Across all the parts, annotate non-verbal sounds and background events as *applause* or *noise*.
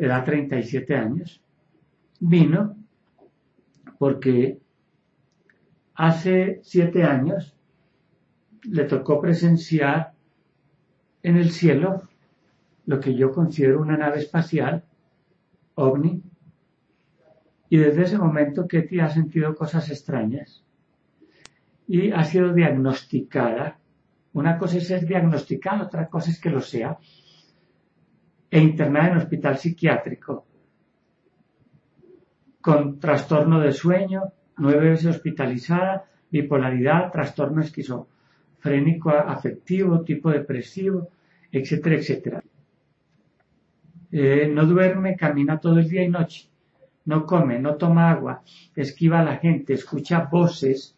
Era 37 años vino porque hace siete años le tocó presenciar en el cielo lo que yo considero una nave espacial, ovni, y desde ese momento Ketty ha sentido cosas extrañas y ha sido diagnosticada. Una cosa es ser diagnosticada, otra cosa es que lo sea, e internada en hospital psiquiátrico con trastorno de sueño, nueve veces hospitalizada, bipolaridad, trastorno esquizofrénico afectivo, tipo depresivo, etcétera, etcétera. Eh, no duerme, camina todo el día y noche, no come, no toma agua, esquiva a la gente, escucha voces,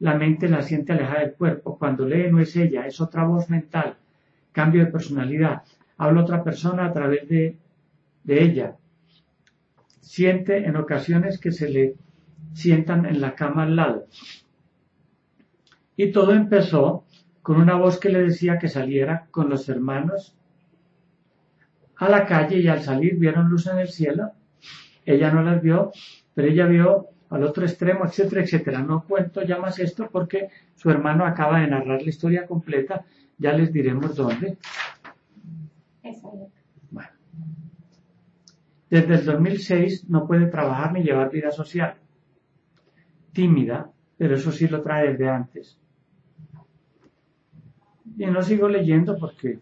la mente la siente alejada del cuerpo, cuando lee no es ella, es otra voz mental, cambio de personalidad, habla otra persona a través de, de ella, siente en ocasiones que se le sientan en la cama al lado. Y todo empezó con una voz que le decía que saliera con los hermanos a la calle y al salir vieron luz en el cielo. Ella no las vio, pero ella vio al otro extremo, etcétera, etcétera. No cuento ya más esto porque su hermano acaba de narrar la historia completa. Ya les diremos dónde. Desde el 2006 no puede trabajar ni llevar vida social. Tímida, pero eso sí lo trae desde antes. Y no sigo leyendo porque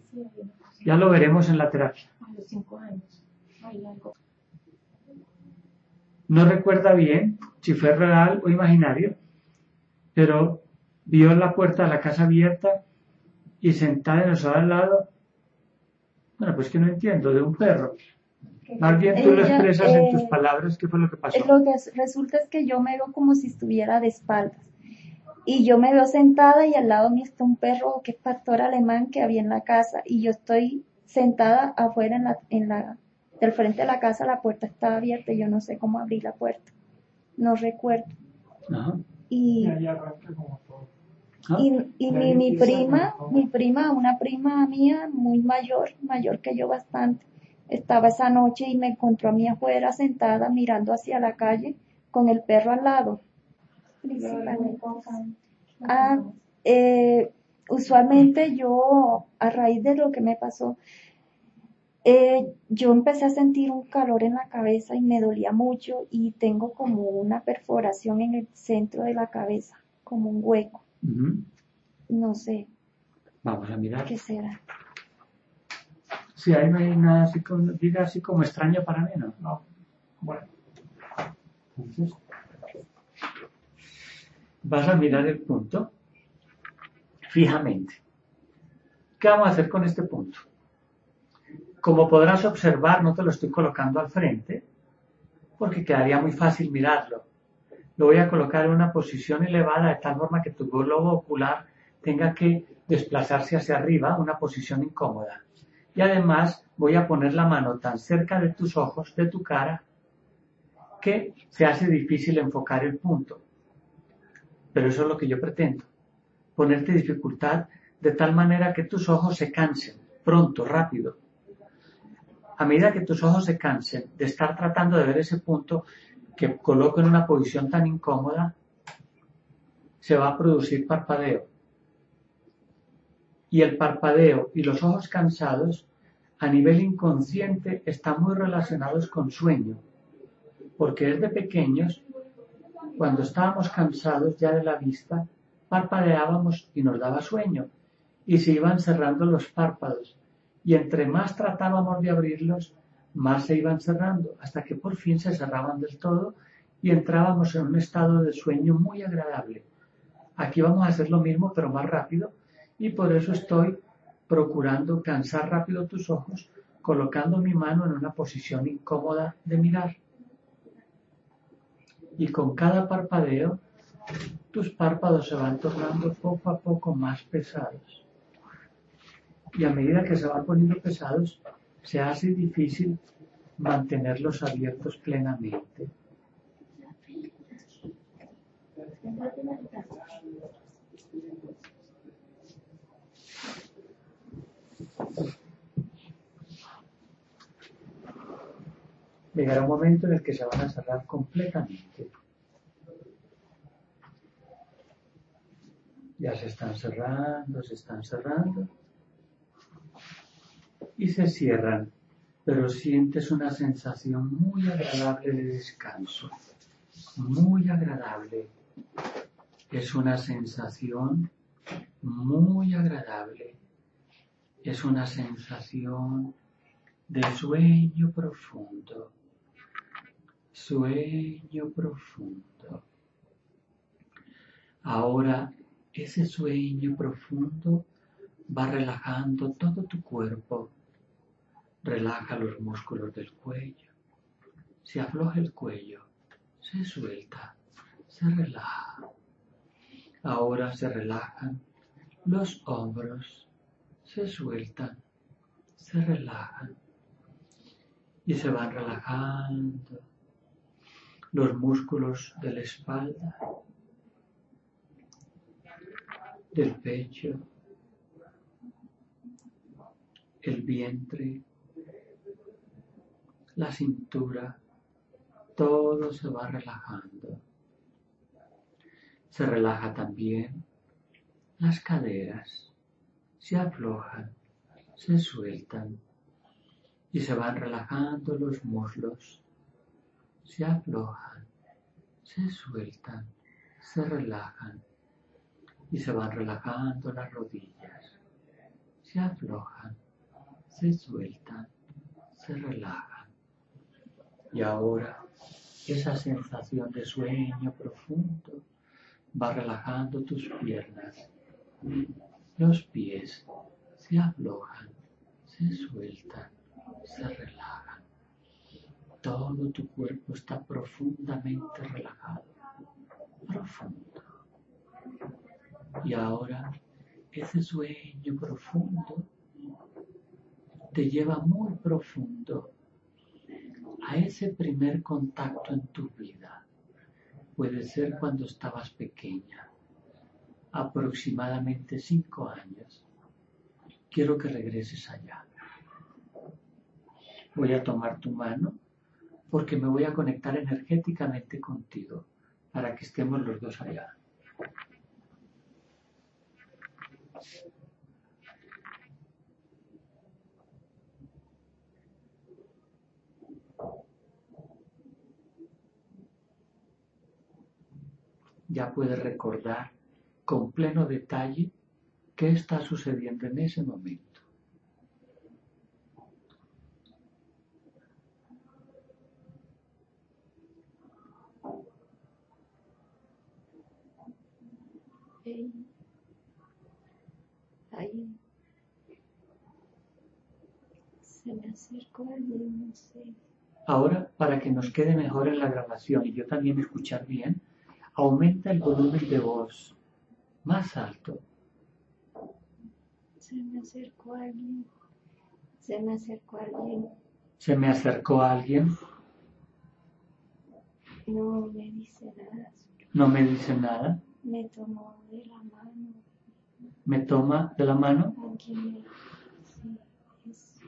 ya lo veremos en la terapia. No recuerda bien si fue real o imaginario, pero vio la puerta de la casa abierta y sentada en el al lado. Bueno, pues que no entiendo, de un perro. Más bien tú lo expresas en tus eh, palabras, ¿qué fue lo que pasó? Lo que resulta es que yo me veo como si estuviera de espaldas. Y yo me veo sentada y al lado mío está un perro que es pastor alemán que había en la casa. Y yo estoy sentada afuera en la, en la, del frente de la casa, la puerta estaba abierta y yo no sé cómo abrir la puerta. No recuerdo. Y, y, y mi, mi prima, mi prima, una prima mía muy mayor, mayor que yo bastante, estaba esa noche y me encontró a mí afuera sentada mirando hacia la calle con el perro al lado. Ah, eh, usualmente yo, a raíz de lo que me pasó, eh, yo empecé a sentir un calor en la cabeza y me dolía mucho y tengo como una perforación en el centro de la cabeza, como un hueco. No sé. Vamos a mirar. ¿Qué será? Sí, ahí no hay nada así como, diga así como extraño para mí, ¿no? No. Bueno. Entonces, vas a mirar el punto fijamente. ¿Qué vamos a hacer con este punto? Como podrás observar, no te lo estoy colocando al frente, porque quedaría muy fácil mirarlo. Lo voy a colocar en una posición elevada de tal forma que tu globo ocular tenga que desplazarse hacia arriba, una posición incómoda y además voy a poner la mano tan cerca de tus ojos, de tu cara, que se hace difícil enfocar el punto. Pero eso es lo que yo pretendo, ponerte dificultad de tal manera que tus ojos se cansen, pronto, rápido. A medida que tus ojos se cansen de estar tratando de ver ese punto que coloco en una posición tan incómoda, se va a producir parpadeo. Y el parpadeo y los ojos cansados a nivel inconsciente están muy relacionados con sueño, porque desde pequeños, cuando estábamos cansados ya de la vista, parpadeábamos y nos daba sueño, y se iban cerrando los párpados, y entre más tratábamos de abrirlos, más se iban cerrando, hasta que por fin se cerraban del todo y entrábamos en un estado de sueño muy agradable. Aquí vamos a hacer lo mismo, pero más rápido, y por eso estoy procurando cansar rápido tus ojos colocando mi mano en una posición incómoda de mirar. Y con cada parpadeo, tus párpados se van tornando poco a poco más pesados. Y a medida que se van poniendo pesados, se hace difícil mantenerlos abiertos plenamente. Llegará un momento en el que se van a cerrar completamente. Ya se están cerrando, se están cerrando. Y se cierran, pero sientes una sensación muy agradable de descanso. Muy agradable. Es una sensación muy agradable. Es una sensación de sueño profundo. Sueño profundo. Ahora ese sueño profundo va relajando todo tu cuerpo. Relaja los músculos del cuello. Se afloja el cuello, se suelta, se relaja. Ahora se relajan los hombros, se sueltan, se relajan y se van relajando los músculos de la espalda, del pecho, el vientre, la cintura, todo se va relajando. Se relaja también las caderas, se aflojan, se sueltan y se van relajando los muslos, se aflojan, se sueltan, se relajan y se van relajando las rodillas, se aflojan, se sueltan, se relajan. Y ahora esa sensación de sueño profundo va relajando tus piernas, los pies se aflojan, se sueltan, se relajan. Todo tu cuerpo está profundamente relajado, profundo. Y ahora ese sueño profundo te lleva muy profundo a ese primer contacto en tu vida. Puede ser cuando estabas pequeña, aproximadamente cinco años. Quiero que regreses allá. Voy a tomar tu mano porque me voy a conectar energéticamente contigo para que estemos los dos allá. Ya puedes recordar con pleno detalle qué está sucediendo en ese momento. ahí se me acercó alguien, no sé. Ahora, para que nos quede mejor en la grabación y yo también escuchar bien, aumenta el volumen de voz más alto. Se me acercó alguien. Se me acercó alguien. ¿Se me acercó alguien? No me dice nada. ¿No me dice nada? Me tomó de la mano. ¿Me toma de la mano? Aquí me, sí, es-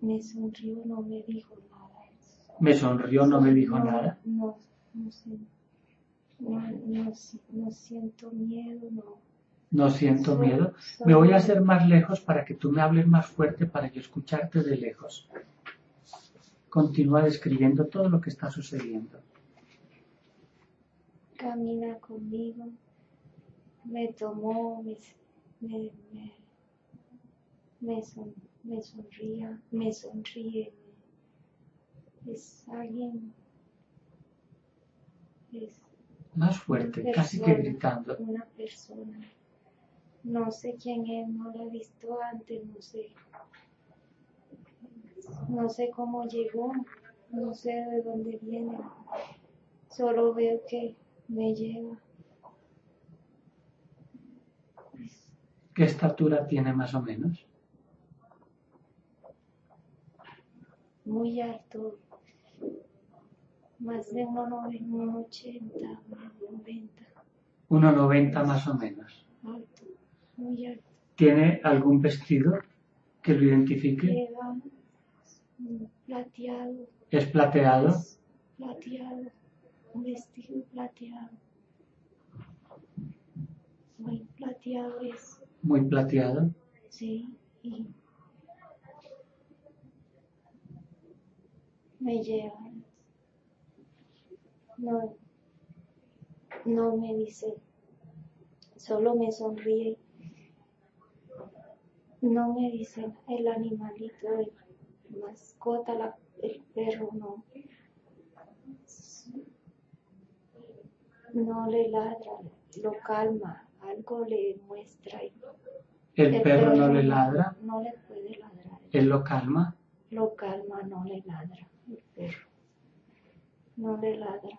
me sonrió, no me dijo nada. Me sonrió, no me dijo nada. No, no sé. No, no, si- no siento miedo, no. No siento Soy- miedo. soy- Me voy a hacer más lejos para que tú me hables más fuerte para yo escucharte de lejos. Continúa describiendo todo lo que está sucediendo. Camina conmigo, me tomó, me, me, me, me, son- me sonría, me sonríe. Es alguien, es Más fuerte, casi que gritando. Una persona. No sé quién es, no lo he visto antes, no sé. No sé cómo llegó, no sé de dónde viene. Solo veo que me lleva. ¿Qué estatura tiene más o menos? Muy alto, más de 1,80, 90. 1,90 más o menos. Alto, muy alto. ¿Tiene algún vestido que lo identifique? Lleva plateado. ¿Es plateado? Plateado, un vestido plateado. Muy plateado es, Muy plateado. sí, y me lleva. No, no me dice, solo me sonríe. No me dice el animalito, el mascota, la- el perro, no. No le ladra, lo calma, algo le muestra. y El perro no le ladra, No le puede ladrar. él lo calma. Lo calma, no le ladra el perro. No le ladra.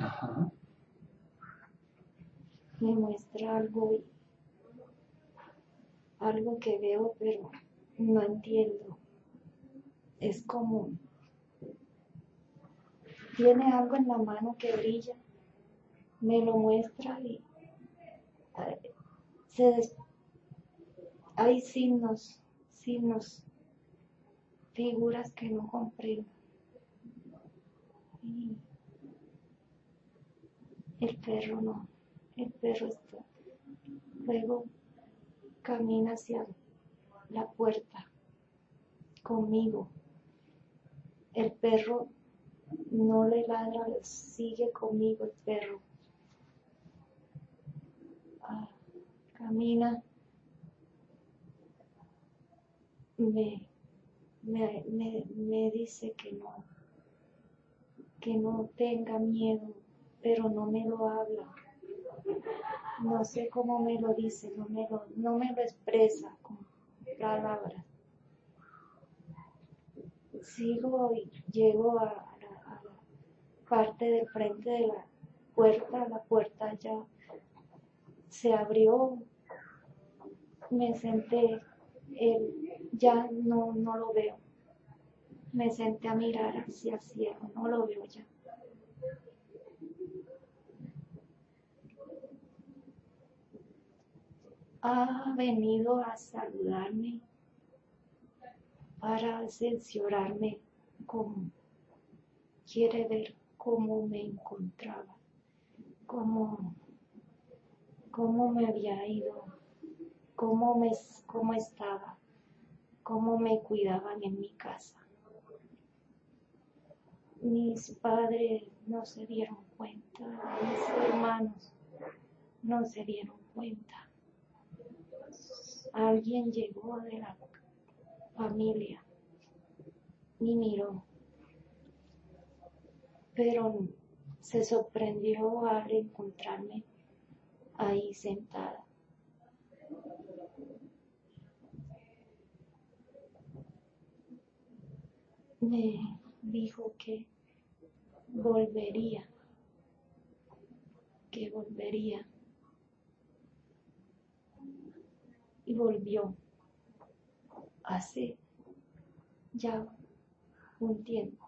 Ajá. Me muestra algo y- algo que veo pero no entiendo. Es como tiene algo en la mano que brilla. Me lo muestra y se des- hay signos, signos, figuras que no comprendo. El perro no, el perro está. Luego camina hacia la puerta conmigo. El perro no le ladra, sigue conmigo el perro. Ah, camina. Me, me, me, me dice que no, que no tenga miedo, pero no me lo habla. No sé cómo me lo dice, no me lo, no me lo expresa con palabras. Sigo y llego a la, parte del frente de la puerta, la puerta ya se abrió, me senté, él ya no, no lo veo. Me senté a mirar hacia el cielo, no lo veo ya. Ha venido a saludarme para censurarme como quiere ver cómo me encontraba, cómo, cómo me había ido, cómo, me, cómo estaba, cómo me cuidaban en mi casa. Mis padres no se dieron cuenta, mis hermanos no se dieron cuenta alguien llegó de la familia y miró, pero se sorprendió al encontrarme ahí sentada. Me dijo que volvería, que volvería. Y volvió hace ya un tiempo.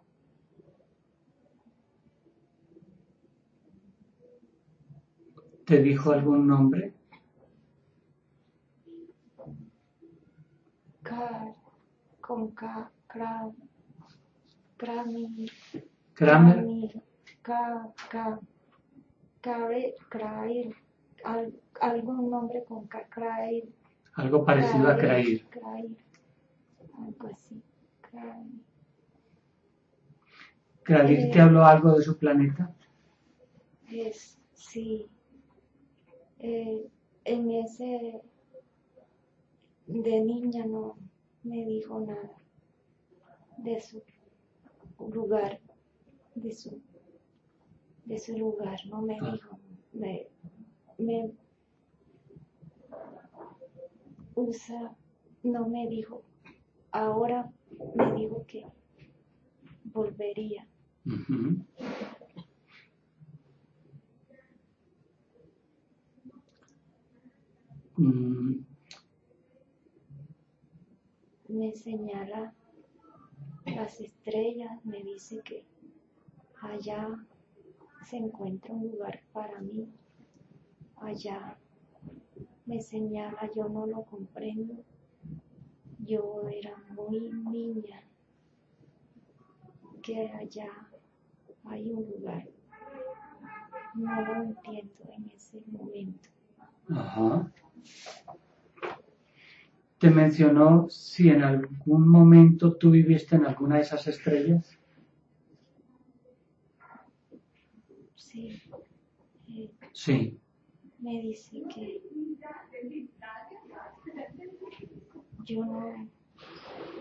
¿Te dijo algún nombre? Car, con K, Kra, Kramir, Kramer. Kramir, K, K, algún nombre con K, Algo parecido a Krair. Krair, algo así, Krair. ¿Krair te habló algo de su planeta? Es, sí, eh, en ese, de niña no me dijo nada de su lugar, de su, de su lugar, no me Ah. dijo, me, me, usa, no me dijo, ahora me dijo que volvería. Mm, Me señala las estrellas, me dice que allá se encuentra un lugar para mí. Allá me señala, yo no lo comprendo. Yo era muy niña, que allá hay un lugar. No lo entiendo en ese momento. Ajá. ¿Te mencionó si en algún momento tú viviste en alguna de esas estrellas? Sí, eh, Sí. Me dice que yo no,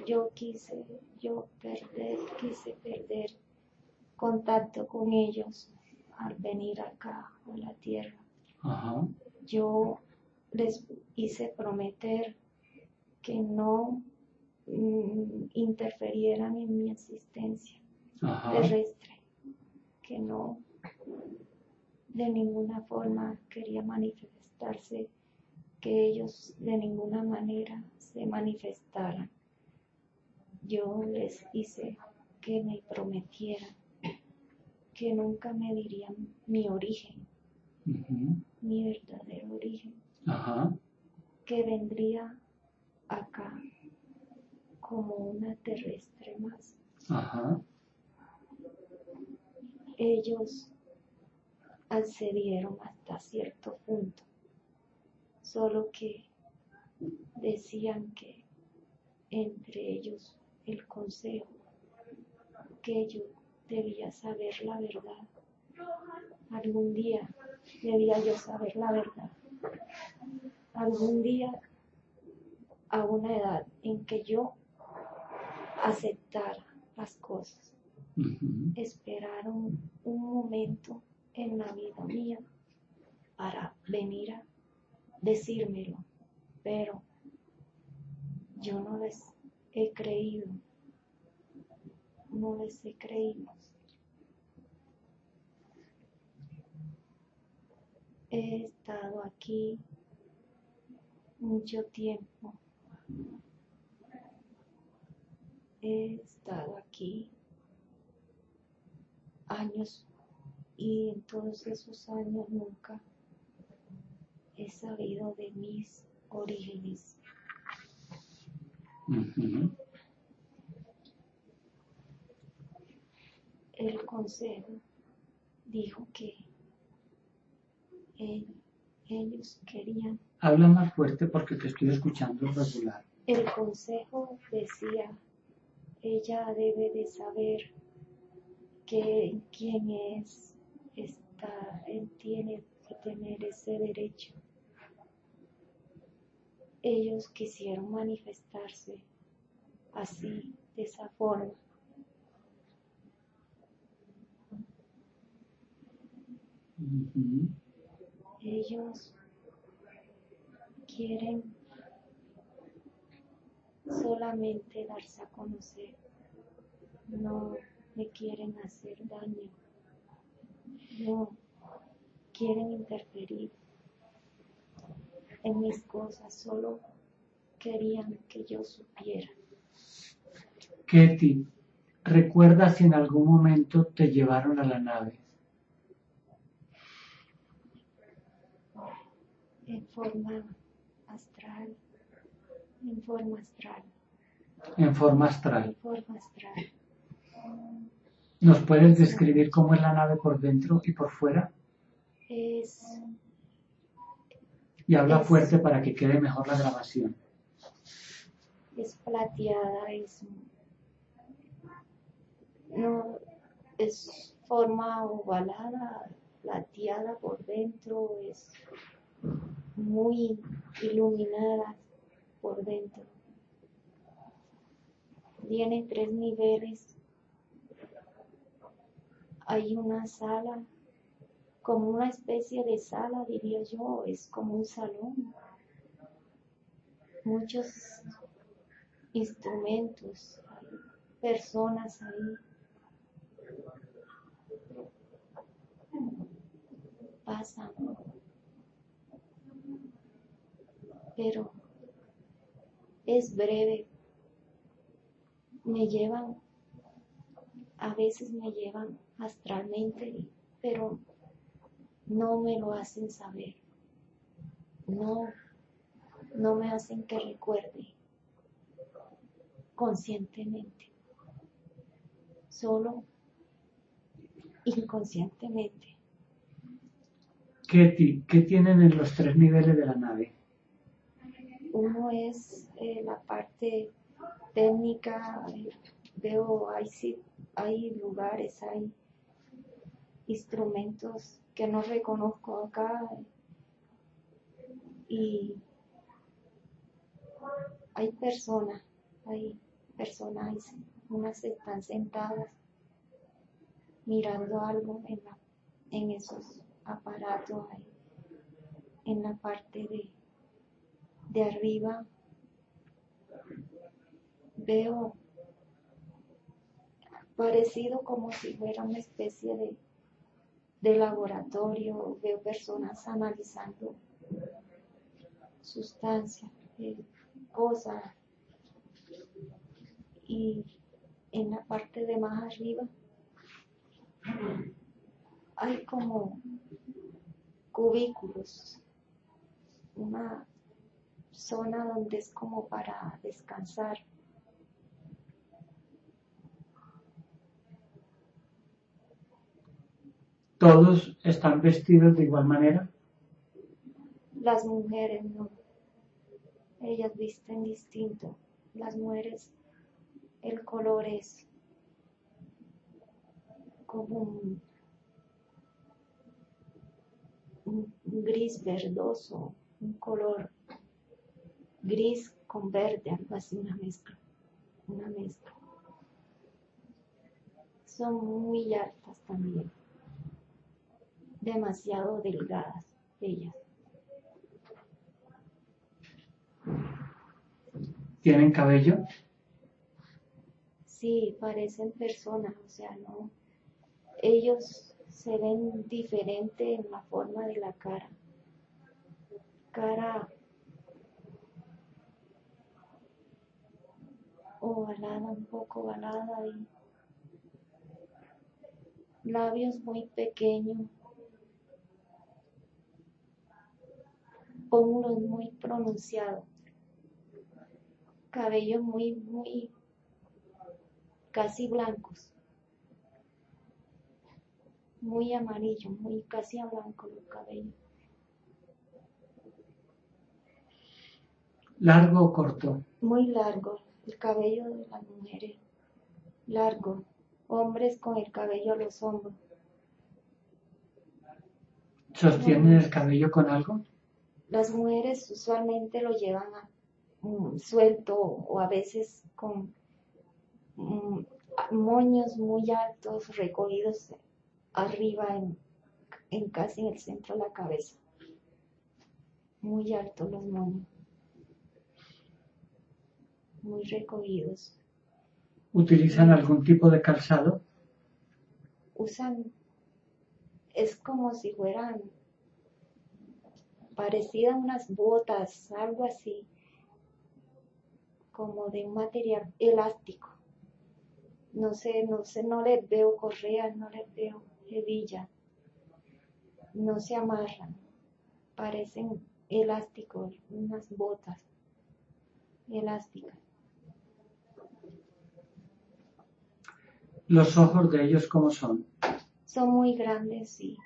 yo quise, yo perder, quise perder contacto con ellos al venir acá a la tierra. Ajá. Yo les hice prometer que no mm, interferieran en mi existencia Ajá. terrestre, que no de ninguna forma quería manifestarse, que ellos de ninguna manera se manifestaran. Yo les hice que me prometieran que nunca me dirían mi origen, mi verdadero origen, Ajá. que vendría acá como una terrestre más. Ajá. ellos accedieron hasta cierto punto, solo que decían que entre ellos el consejo, que yo debía saber la verdad. Algún día debía yo saber la verdad. Algún día, a una edad en que yo aceptara las cosas esperaron un momento en la vida mía para venir a decírmelo, pero yo no les he creído, no les he creído. He estado aquí mucho tiempo. He estado aquí años y en todos esos años nunca he sabido de mis orígenes. El consejo dijo que él- ellos querían, Habla más fuerte porque te estoy escuchando regular. el consejo decía, ella debe de saber que quién es, está, tiene que tener ese derecho. Ellos quisieron manifestarse así, de esa forma. Ellos quieren solamente darse a conocer, no me quieren hacer daño, no quieren interferir en mis cosas, solo querían que yo supiera. Ketty, ¿recuerdas si en algún momento te llevaron a la nave? en forma astral, en forma astral, En forma en astral. forma astral. ¿Nos puedes describir cómo es la nave por dentro y por fuera? Es Y habla Es- fuerte para que quede mejor la grabación. es plateada, es no es forma ovalada, plateada por dentro, es muy iluminada por dentro. Tiene tres niveles. Hay una sala, como una especie de sala, diría yo, es como un salón. muchos instrumentos, personas ahí. Pasan. Pero es breve. Me llevan, a veces me llevan astralmente, pero no me lo hacen saber. No, no me hacen que recuerde conscientemente, solo inconscientemente. ¿Qué, ¿Qué, tienen en los tres niveles de la nave? Uno es eh, la parte técnica, veo, hay, hay lugares, hay instrumentos que no reconozco acá y hay personas, hay personas, unas están sentadas mirando algo en, en esos aparatos en la parte de, de arriba. Veo parecido como si fuera una especie de, de laboratorio, veo personas analizando sustancias, eh, cosas, y en la parte de más arriba hay como cubículos, una zona donde es como para descansar. ¿Todos están vestidos de igual manera? Las mujeres no. Ellas visten distinto. Las mujeres el color es como un, gris verdoso, un color gris con verde, algo así, una mezcla, una mezcla. Son muy altas también, demasiado delgadas ellas. ¿Tienen cabello? Sí, parecen personas, o sea, no. Ellos se ven diferente en la forma de la cara. Cara ovalada, un poco ovalada y labios muy pequeños, pómulos muy pronunciados, cabello muy, muy casi blancos, muy amarillo, muy casi a blanco el cabello. ¿Largo o corto? Muy largo, el cabello de las mujeres, largo, hombres con el cabello a los hombros. ¿Sostienen el cabello con algo? Las mujeres usualmente lo llevan mm, suelto o a veces con Mm, moños muy altos recogidos arriba en, casi en el centro de la cabeza. Muy altos los moños. Muy recogidos. ¿Utilizan algún tipo de calzado? Usan, es como si fueran parecidas unas botas, algo así, como de un material elástico no sé, no sé, no les veo correa, no les veo hebilla, no se amarran, parecen elásticos, unas botas elásticas. ¿Los ojos de ellos cómo son? Son muy grandes y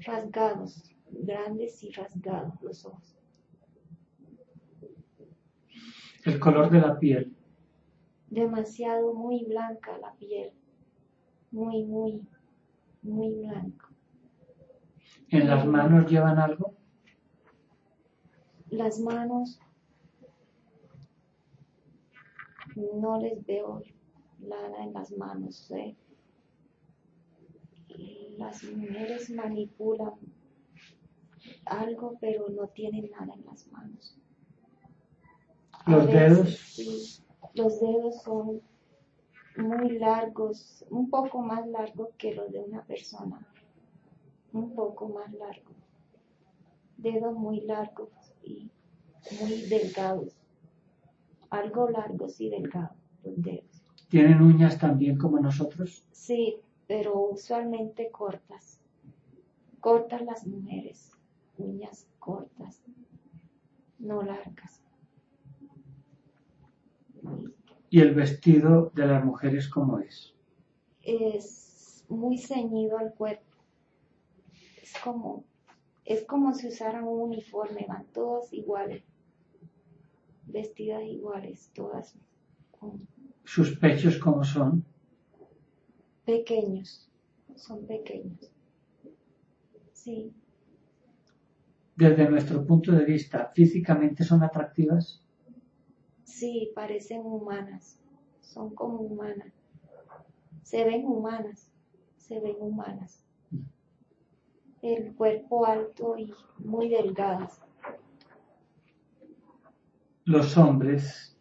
rasgados, grandes y rasgados los ojos. El color de la piel demasiado muy blanca la piel, muy, muy, muy blanco. ¿En las manos llevan algo? Las manos no les veo nada en las manos. ¿eh? Las mujeres manipulan algo, pero no tienen nada en las manos. A Los veces, dedos, sí. Los dedos son muy largos, un poco más largos que los de una persona. Un poco más largos. Dedos muy largos y muy delgados. Algo largos y delgados los dedos. tienen uñas también como nosotros. Sí, pero usualmente cortas. Cortas las mujeres. Uñas cortas. No largas. Y el vestido de las mujeres como es. es muy ceñido al cuerpo. Es como, es como si usaran un uniforme, van todas iguales, vestidas iguales, todas con- Sus pechos como son. pequeños, son pequeños. Sí, Desde nuestro punto de vista, físicamente son atractivas. sí, parecen humanas, son como humanas. Se ven humanas, se ven humanas. El cuerpo alto y muy delgadas. Los hombres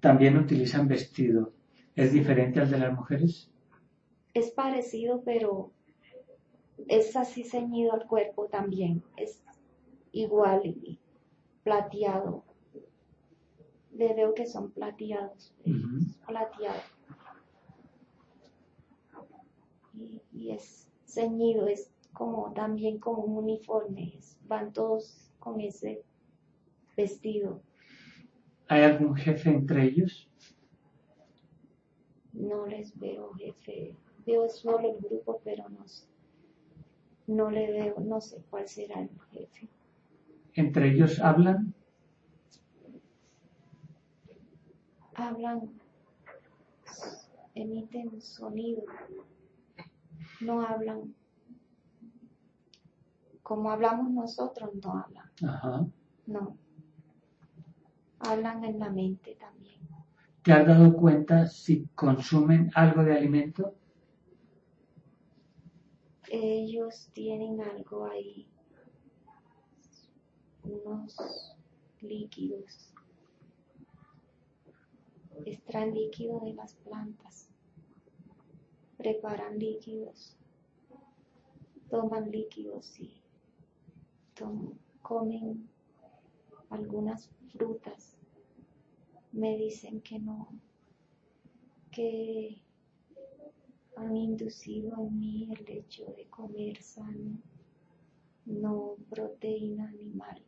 también utilizan vestido. ¿Es diferente al de las mujeres? Es parecido, pero es así ceñido al cuerpo también. Es igual y plateado. Le veo que son plateados. Ujú. es plateado. Y, y es ceñido, es como también como un uniforme. es- van todos con ese vestido. ¿Hay algún jefe entre ellos? No les veo jefe. Veo solo el grupo, pero no, s- no le veo, no sé cuál será el jefe. ¿Entre ellos hablan? Hablan, emiten sonido, no hablan. Como hablamos nosotros, no hablan, Ajá. no. Hablan en la mente también. ¿Te has dado cuenta si consumen algo de alimento? Ellos tienen algo ahí, unos líquidos. Extraen líquido de las plantas, preparan líquidos, toman líquidos y tom- comen algunas frutas. Me dicen que no, que han inducido en mí el hecho de comer sano, no proteína animal,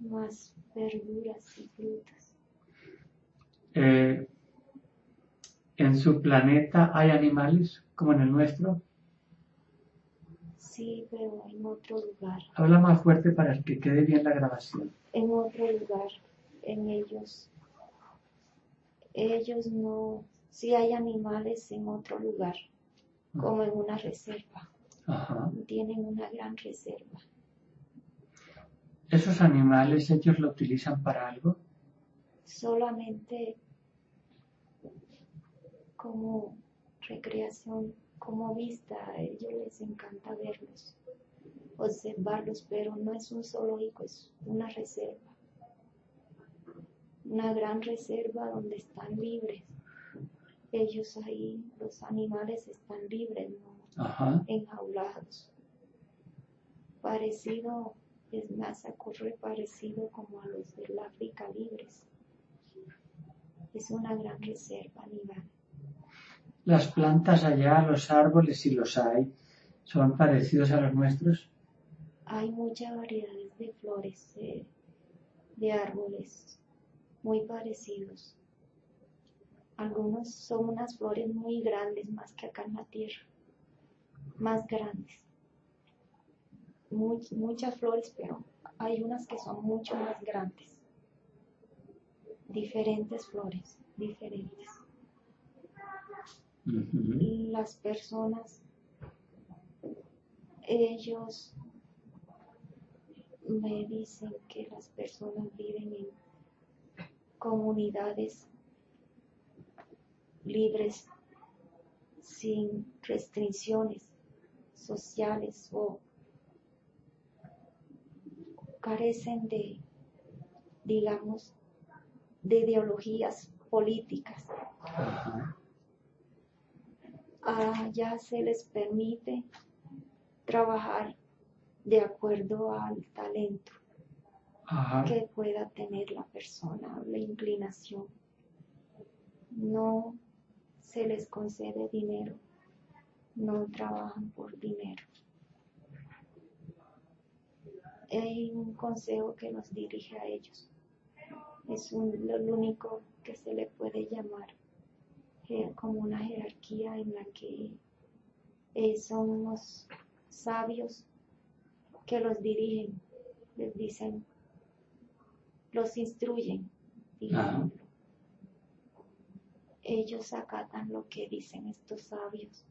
más verduras y frutas. Eh, ¿En su planeta hay animales como en el nuestro? Sí, pero en otro lugar, Habla más fuerte para que quede bien la grabación. en otro lugar, en ellos. Ellos no, sí hay animales en otro lugar, como en una reserva. Ajá. Tienen una gran reserva. ¿Esos animales ellos lo utilizan para algo? solamente como recreación, como vista, a ellos les encanta verlos, observarlos, pero no es un zoológico, es una reserva, una gran reserva donde están libres. Ellos ahí, los animales están libres, no Ajá. enjaulados. Parecido, es más, ocurre parecido como a los del África libres. Es una gran reserva animal. Las plantas allá, los árboles, si los hay, son parecidos a los nuestros. Hay muchas variedades de flores, de árboles, muy parecidos. Algunos son unas flores muy grandes, más que acá en la tierra, más grandes. Much- muchas flores, pero hay unas que son mucho más grandes. Diferentes flores, diferentes. Las personas, ellos me dicen que las personas viven en comunidades libres, sin restricciones sociales o carecen de digamos, de ideologías políticas. Allá se les permite trabajar de acuerdo al talento que pueda tener la persona, la inclinación. No se les concede dinero, no trabajan por dinero. Hay un consejo que nos dirige a ellos. Es un, lo único que se le puede llamar eh, como una jerarquía en la que eh, son los sabios que los dirigen, les dicen, los instruyen, Ellos acatan lo que dicen estos sabios,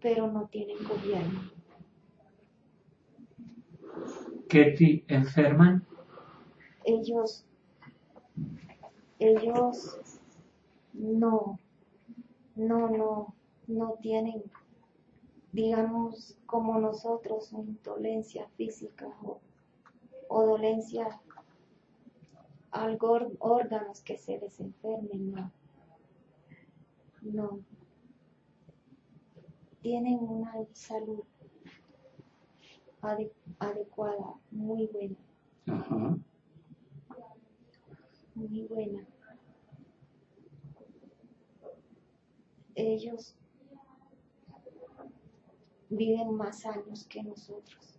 pero no tienen gobierno. ¿Qué enferman? Ellos, ellos no, no, no, no tienen, digamos, como nosotros, una indolencia física o, dolencia algo órganos que se desenfermen, no. No. Tienen una salud adecuada, muy buena. Muy buena. ellos viven más años que nosotros,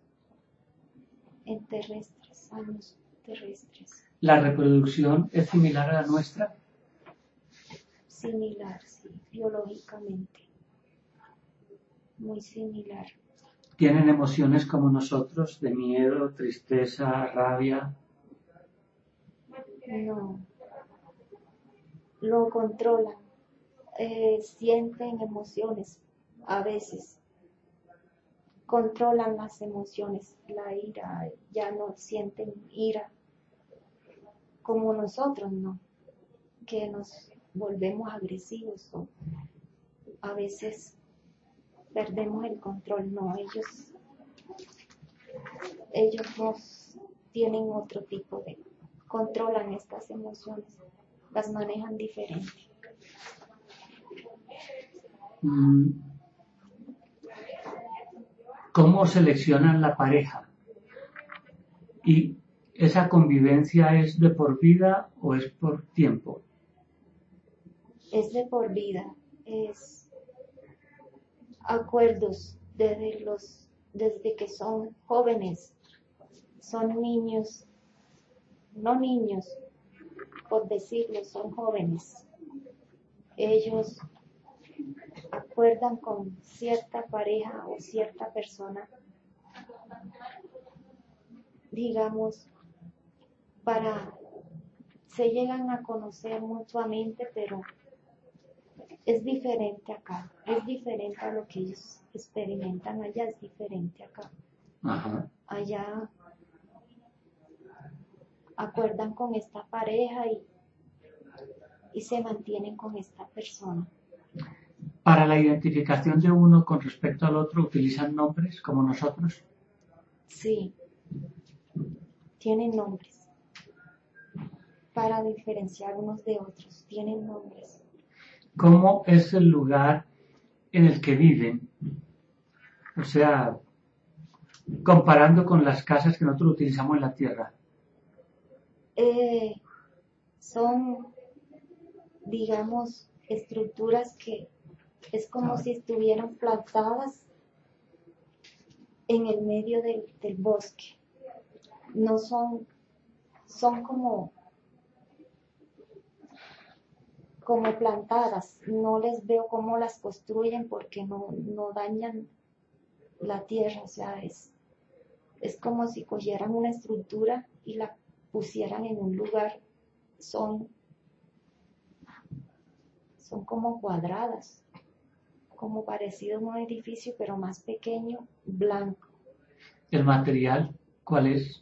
en terrestres, años terrestres. ¿La reproducción es similar a la nuestra? Similar, sí, biológicamente. Muy similar. ¿Tienen emociones como nosotros, de miedo, tristeza, rabia? No. Lo controlan eh, sienten emociones a veces, controlan las emociones, la ira, ya no sienten ira como nosotros, ¿no? Que nos volvemos agresivos o a veces perdemos el control, no, ellos, ellos nos tienen otro tipo de, controlan estas emociones, las manejan diferente. Mm. cómo seleccionan la pareja y esa convivencia es de por vida o es por tiempo. Es de por vida, es acuerdos desde los desde que son jóvenes, son niños, no niños, por decirlo, son jóvenes. Ellos acuerdan con cierta pareja o cierta persona, digamos, para, se llegan a conocer mutuamente, pero es diferente acá, es diferente a lo que ellos experimentan allá, es diferente acá. Allá acuerdan con esta pareja y, y se mantienen con esta persona. Para la identificación de uno con respecto al otro, ¿utilizan nombres como nosotros? Sí, tienen nombres. Para diferenciar unos de otros, tienen nombres. ¿Cómo es el lugar en el que viven? O sea, comparando con las casas que nosotros utilizamos en la tierra. Eh, son, digamos, estructuras que es como si estuvieran plantadas en el medio del, bosque. No son, son como, como plantadas. No les veo cómo las construyen porque no, no dañan la tierra. O sea, es, es como si cogieran una estructura y la pusieran en un lugar. Son, son como cuadradas como parecido a un edificio, pero más pequeño, blanco. ¿El material cuál es?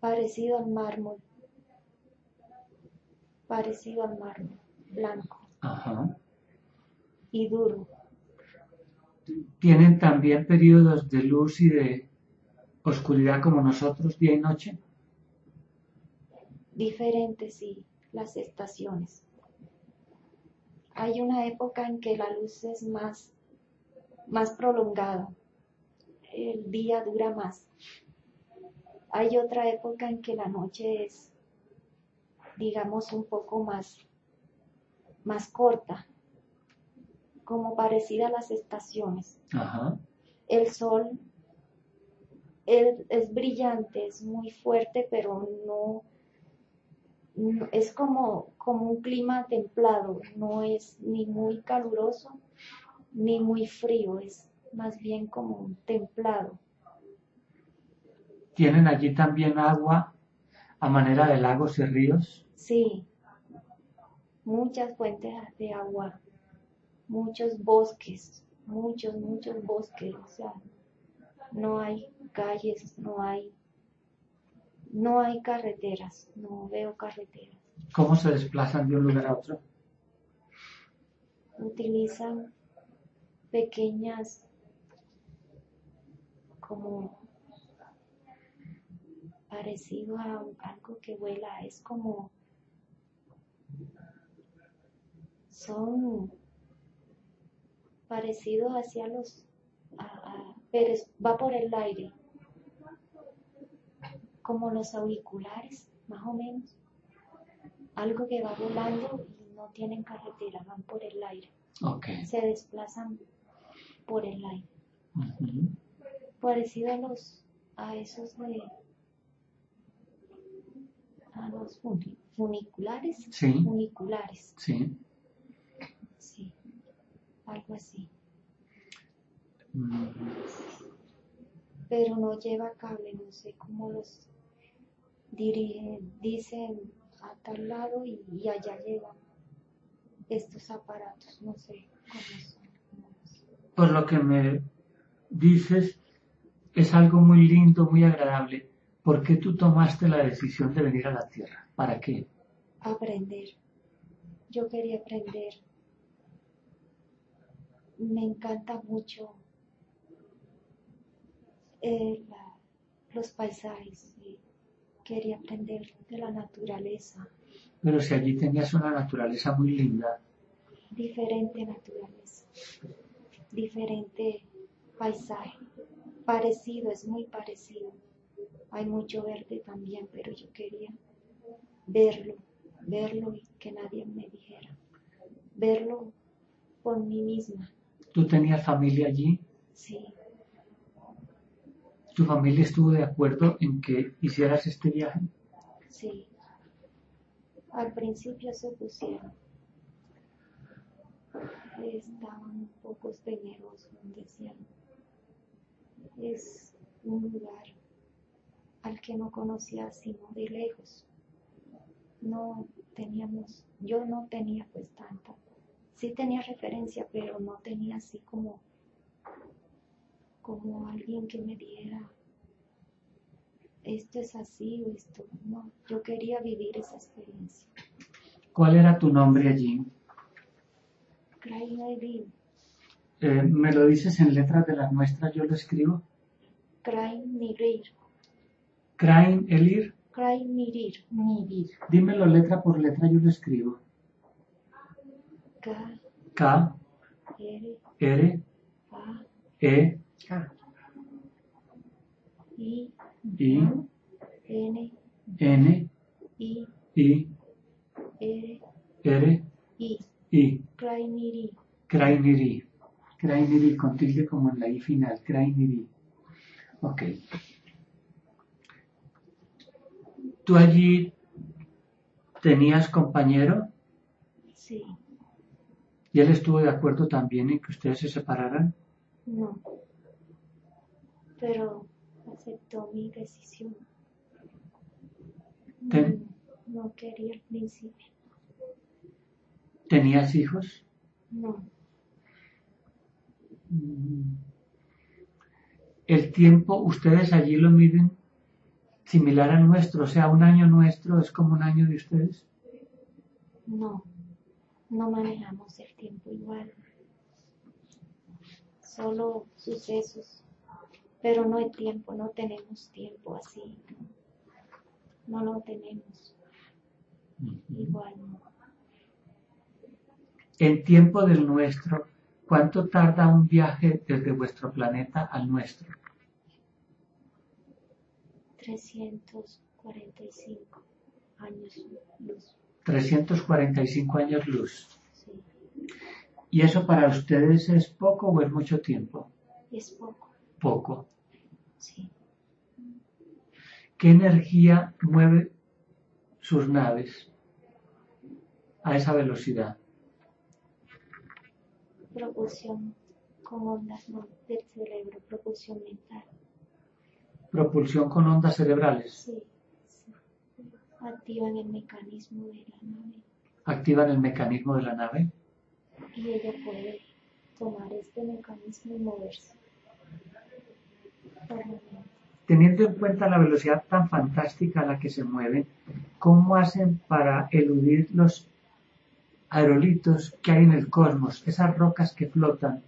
Parecido al mármol. Parecido al mármol, blanco. Ajá. Y duro. ¿Tienen también periodos de luz y de oscuridad como nosotros, día y noche? diferentes, sí, las estaciones. Hay una época en que la luz es más, más prolongada, el día dura más. Hay otra época en que la noche es, digamos, un poco más, más corta, como parecida a las estaciones. Ajá. El sol es, es brillante, es muy fuerte, pero no, no- es como, como un clima templado, no es ni muy caluroso ni muy frío, es más bien como un templado. ¿Tienen allí también agua a manera de lagos y ríos? Sí, muchas fuentes de agua, muchos bosques, muchos, muchos bosques, o sea, no hay calles, no hay, no hay carreteras, no veo carreteras. ¿Cómo se desplazan de un lugar a otro? Utilizan pequeñas, como parecido a algo que vuela, es como son parecidos hacia los, a- a- pero va por el aire, como los auriculares, más o menos, algo que va volando y no tienen carretera, van por el aire, se desplazan por el aire, parecido a los, a esos de, funi- funiculares, Sí. funiculares, Sí. sí, algo así. Mm, pero no lleva cable, no sé cómo los dirigen, dicen a tal lado y, y allá llegan estos aparatos, no sé cómo son. Por lo que me dices, es algo muy lindo, muy agradable. ¿Por qué tú tomaste la decisión de venir a la Tierra? ¿Para qué? Aprender. Yo quería aprender. Me encanta mucho eh, la- los paisajes. y Quería aprender de la naturaleza. Pero si allí tenías una naturaleza muy linda, diferente naturaleza, diferente paisaje, parecido, es muy parecido. Hay mucho verde también, pero yo quería verlo, verlo y que nadie me dijera, verlo por mí misma, tú tenías familia allí, sí, tu familia estuvo de acuerdo en que hicieras este viaje. sí. Al principio se opusieron, estaban un poco temerosos, decían, es un lugar al que no conocía sino de lejos. No teníamos, yo no tenía pues tanta, sí tenía referencia, pero no tenía así como, como alguien que me dijera, esto es así o esto, no, yo quería vivir esa experiencia. ¿Cuál era tu nombre allí? Eh, ¿Me lo dices en letras de las nuestras? Yo lo escribo. Krain Mirir, Krain Elir. Krain Mirir, Mirir. Dímelo letra por letra, yo lo escribo. K, K, R, R, A, E, Ah, I, I, N, N, I, I, R, R, I, I. Krain Mirir, Krainiri. Krainiri con tilde como en la I final. Krainiri. Ok. ¿Tú allí tenías compañero sí, y él estuvo de acuerdo también en que ustedes se separaran? no, pero aceptó mi decisión. Ten- No, no quería al principio, ¿Tenías hijos? no, Mm. El tiempo, ustedes allí lo miden similar al nuestro, o sea, un año nuestro es como un año de ustedes. no, no manejamos el tiempo igual, solo sucesos, pero no hay tiempo, no tenemos tiempo así, no, lo tenemos. igual. En tiempo del nuestro, ¿cuánto tarda un viaje desde vuestro planeta al nuestro? 345 años luz. 345 años luz. Sí, ¿Y eso para ustedes es poco o es mucho tiempo? es poco. Poco. Sí. ¿Qué energía mueve sus naves a esa velocidad? Propulsión con ondas del cerebro, propulsión mental. Propulsión con ondas cerebrales. Sí, sí. Activan el mecanismo de la nave Activan el mecanismo de la nave. y ella puede tomar este mecanismo y moverse. Teniendo en cuenta la velocidad tan fantástica a la que se mueven, ¿cómo hacen para eludir los aerolitos que hay en el cosmos, esas rocas que flotan?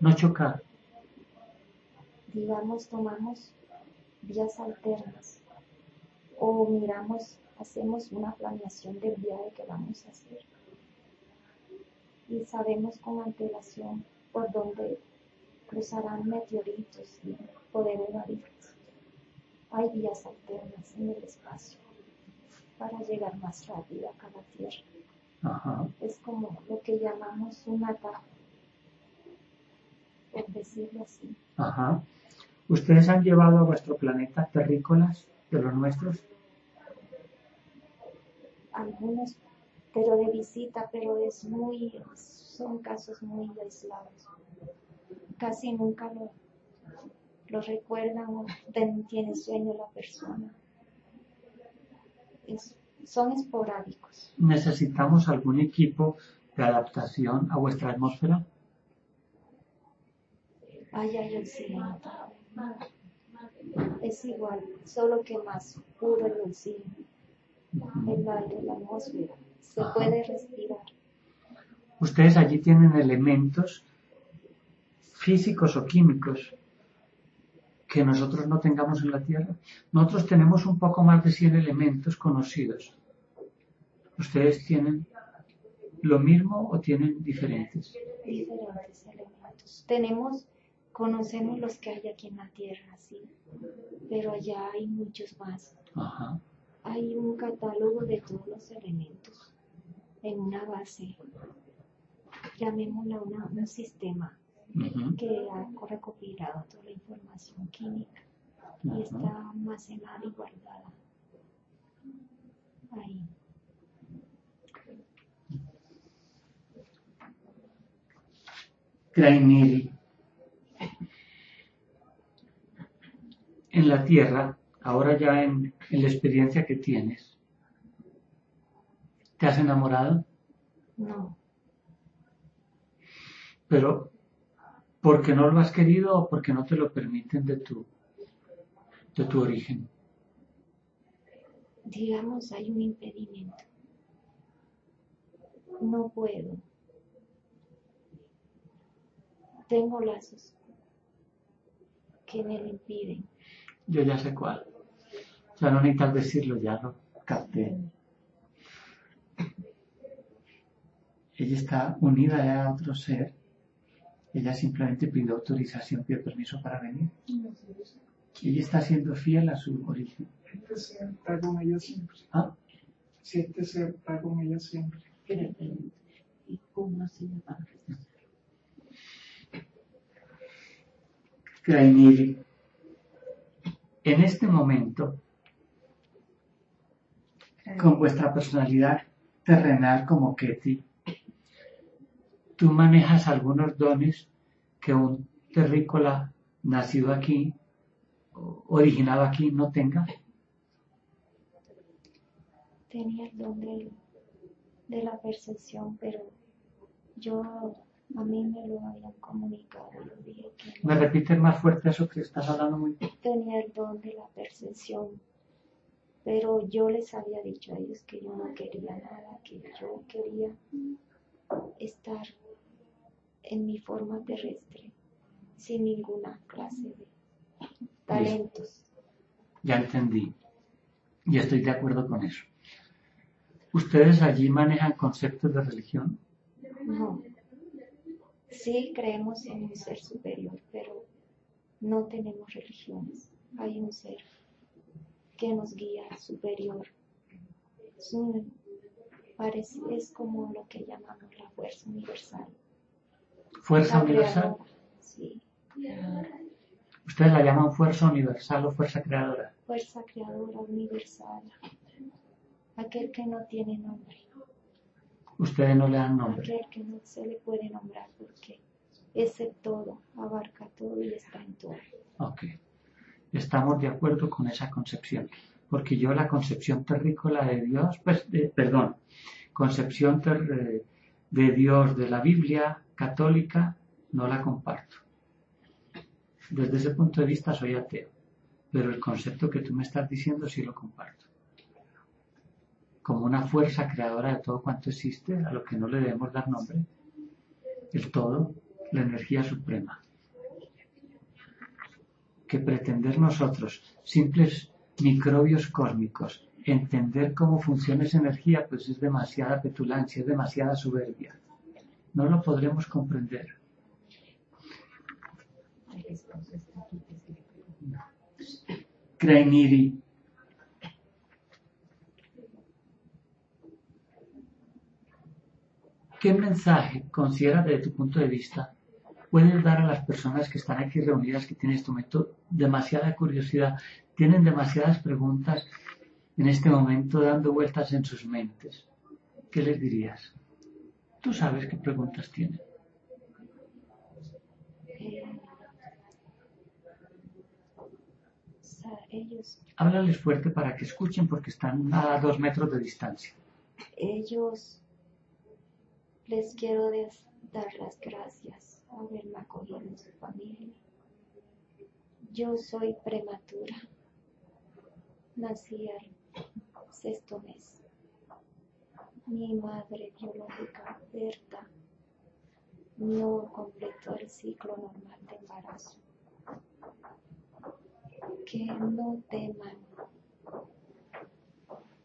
No chocar. Digamos, tomamos vías alternas o miramos, hacemos una planeación del viaje que vamos a hacer y sabemos con antelación por dónde cruzarán meteoritos y poder evadirlos. Hay vías alternas en el espacio para llegar más rápido acá a la Tierra. Ajá. Es como lo que llamamos un atajo, por decirlo así. Ajá. ¿Ustedes han llevado a vuestro planeta terrícolas de los nuestros? algunos, pero de visita, pero es muy, son casos muy aislados. Casi nunca lo, lo recuerdan o tiene sueño la persona. Es- son esporádicos. ¿Necesitamos algún equipo de adaptación a vuestra atmósfera? Allá hay oxígeno. Es igual, solo que más puro el oxígeno, el aire, la atmósfera. Se Ajá. puede respirar. Ustedes allí tienen elementos físicos o químicos que nosotros no tengamos en la Tierra. Nosotros tenemos un poco más de 100 elementos conocidos. ¿Ustedes tienen lo mismo o tienen diferentes? diferentes elementos. Tenemos, conocemos los que hay aquí en la Tierra, sí, pero allá hay muchos más. Ajá. Hay un catálogo de todos los elementos en una base, llamémosla una- un sistema que ha recopilado toda la información química y está almacenada y guardada ahí. Krainiri. En la Tierra, ahora ya en, en la experiencia que tienes, ¿te has enamorado? No, Pero porque no lo has querido o porque no te lo permiten de tu, de tu origen. digamos, hay un impedimento. No puedo. Tengo lazos que me lo impiden. Yo ya sé cuál. Sea, no necesitas decirlo, ya lo capté. Ella está unida ya a otro ser. Ella simplemente pide autorización, pide permiso para venir. Ella está siendo fiel a su origen. Este ser está con ella siempre. ¿Ah? Si este ser está con ella siempre. ¿Y cómo se llama? Krainiri, en este momento, con vuestra personalidad terrenal como Ketty, tú manejas algunos dones que un terrícola nacido aquí, originado aquí, no tenga. Tenía el don del- de la percepción, pero yo, a mí me lo habían comunicado. Yo dije que. ¿Me repites más fuerte eso que estás hablando muy tenía el don de la percepción, pero yo les había dicho a ellos que yo no quería nada, que yo quería estar en mi forma terrestre, sin ninguna clase de talentos. Ya entendí. Y estoy de acuerdo con eso. ¿Ustedes allí manejan conceptos de religión? No. Sí creemos en un ser superior, pero no tenemos religiones. Hay un ser que nos guía superior. Es, un- parece, es como lo que llamamos la fuerza universal. Fuerza La universal. creadora, Sí, ¿Ustedes la llaman fuerza universal o fuerza creadora? fuerza creadora universal. Aquel que no tiene nombre. Ustedes no le dan nombre. Aquel que no se le puede nombrar porque es el todo, abarca todo y está en todo. Ok. Estamos de acuerdo con esa concepción. Porque yo la concepción terrícola de Dios, pues, de- perdón, concepción ter- eh, de Dios de la Biblia católica, no la comparto. Desde ese punto de vista soy ateo. Pero el concepto que tú me estás diciendo sí lo comparto. Como una fuerza creadora de todo cuanto existe, a lo que no le debemos dar nombre. El todo, la energía suprema que pretender nosotros, simples microbios cósmicos, entender cómo funciona esa energía, pues es demasiada petulancia, es demasiada soberbia. No lo podremos comprender. Krainiri. ¿Qué mensaje consideras desde tu punto de vista puedes dar a las personas que están aquí reunidas, que tienen en este momento demasiada curiosidad, tienen demasiadas preguntas en este momento dando vueltas en sus mentes? ¿Qué les dirías? Tú sabes qué preguntas tienen. Ellos, Háblales fuerte para que escuchen porque están a dos metros de distancia. ellos les quiero dar las gracias haberme acogido en su familia. Yo soy prematura. Nací al sexto mes. Mi madre biológica, Berta, no completó el ciclo normal de embarazo. Que no teman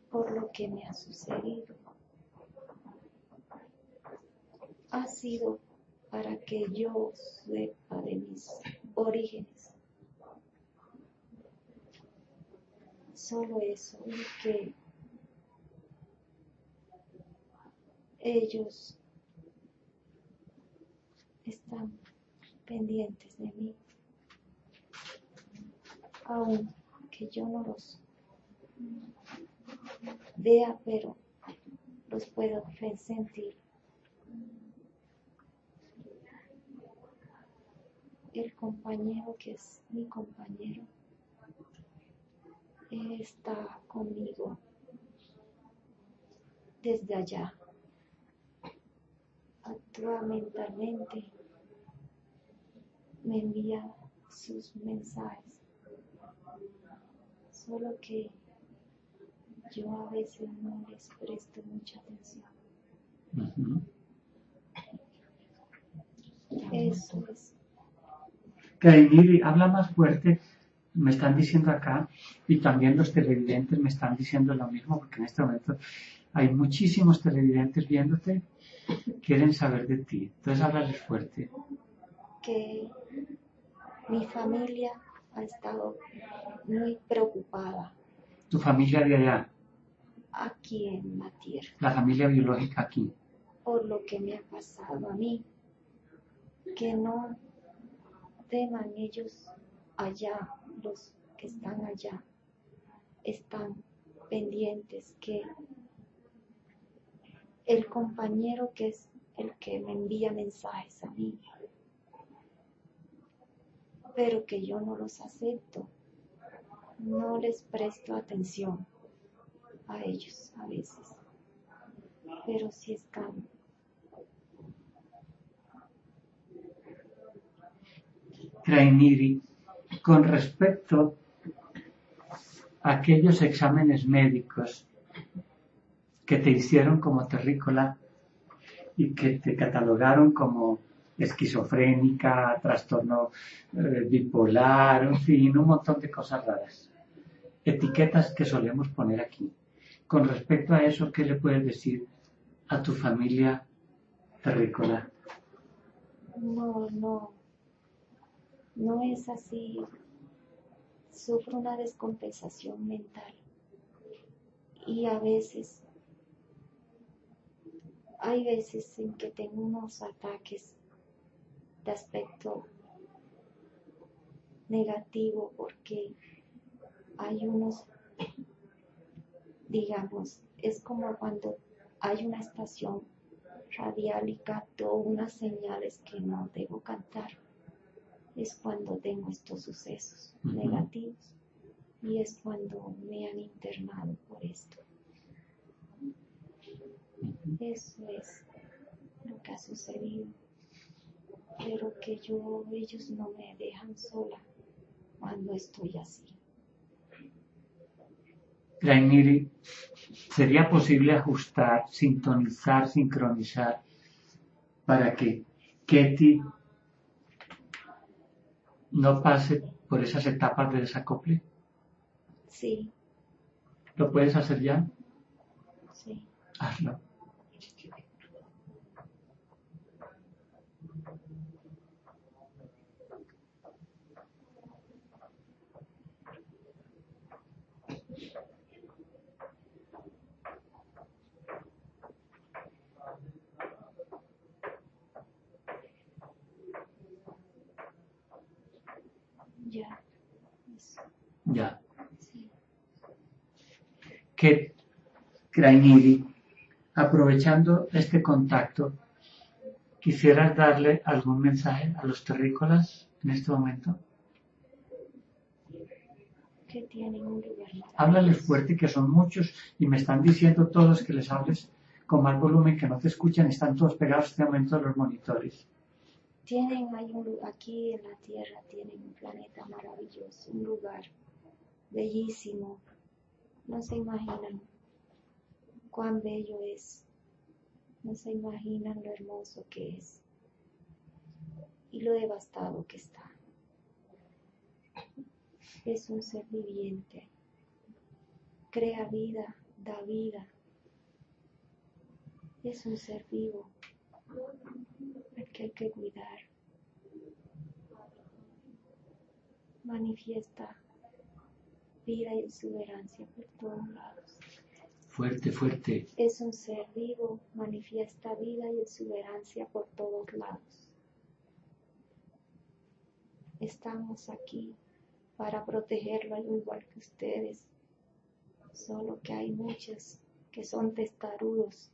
por lo que me ha sucedido. Ha sido para que yo sepa de mis orígenes. Solo eso, y que ellos están pendientes de mí, aun que yo no los vea, pero los puedo sentir. El compañero que es mi compañero está conmigo desde allá. Actúa mentalmente, me envía sus mensajes, solo que yo a veces no les presto mucha atención. Eso es. Kainiri, habla más fuerte, me están diciendo acá, y también los televidentes me están diciendo lo mismo, porque en este momento hay muchísimos televidentes viéndote, quieren saber de ti. Entonces háblales fuerte. que mi familia ha estado muy preocupada Tu familia de allá, aquí en la tierra la familia biológica aquí. por lo que me ha pasado a mí. Que no teman ellos allá, los que están allá, están pendientes que el compañero que es el que me envía mensajes a mí, pero que yo no los acepto, no les presto atención a ellos a veces, pero sí están Con respecto a aquellos exámenes médicos que te hicieron como terrícola y que te catalogaron como esquizofrénica, trastorno eh, bipolar, en fin, un montón de cosas raras. Etiquetas que solemos poner aquí. con respecto a eso, ¿qué le puedes decir a tu familia terrícola? No, no, no es así. Sufro una descompensación mental y a veces, hay veces en que tengo unos ataques de aspecto negativo porque hay unos, digamos, es como cuando hay una estación radial y capto unas señales que no debo cantar. Es cuando tengo estos sucesos negativos y es cuando me han internado por esto. Eso es lo que ha sucedido. Pero que yo, ellos no me dejan sola cuando estoy así. Rainiri, ¿sería posible ajustar, sintonizar, sincronizar para que Ketty no pase por esas etapas de desacople? Sí, ¿Lo puedes hacer ya? sí. Hazlo. Ya. Eso, Ya. sí. Que aprovechando este contacto, ¿quisieras darle algún mensaje a los terrícolas en este momento? Que tienen un lugar Háblales fuerte, que son muchos, y me están diciendo todos que les hables con más volumen, que no te escuchan, están todos pegados en este momento a los monitores. Tienen hay un aquí en la Tierra tienen un planeta maravilloso, un lugar bellísimo. No se imaginan cuán bello es. No se imaginan lo hermoso que es y lo devastado que está. Es un ser viviente. Crea vida, da vida. Es un ser vivo que hay que cuidar. Manifiesta vida y exuberancia por todos lados. Fuerte, fuerte. Es un ser vivo, manifiesta vida y exuberancia por todos lados. Estamos aquí para protegerlo al igual que ustedes, solo que hay muchos que son testarudos,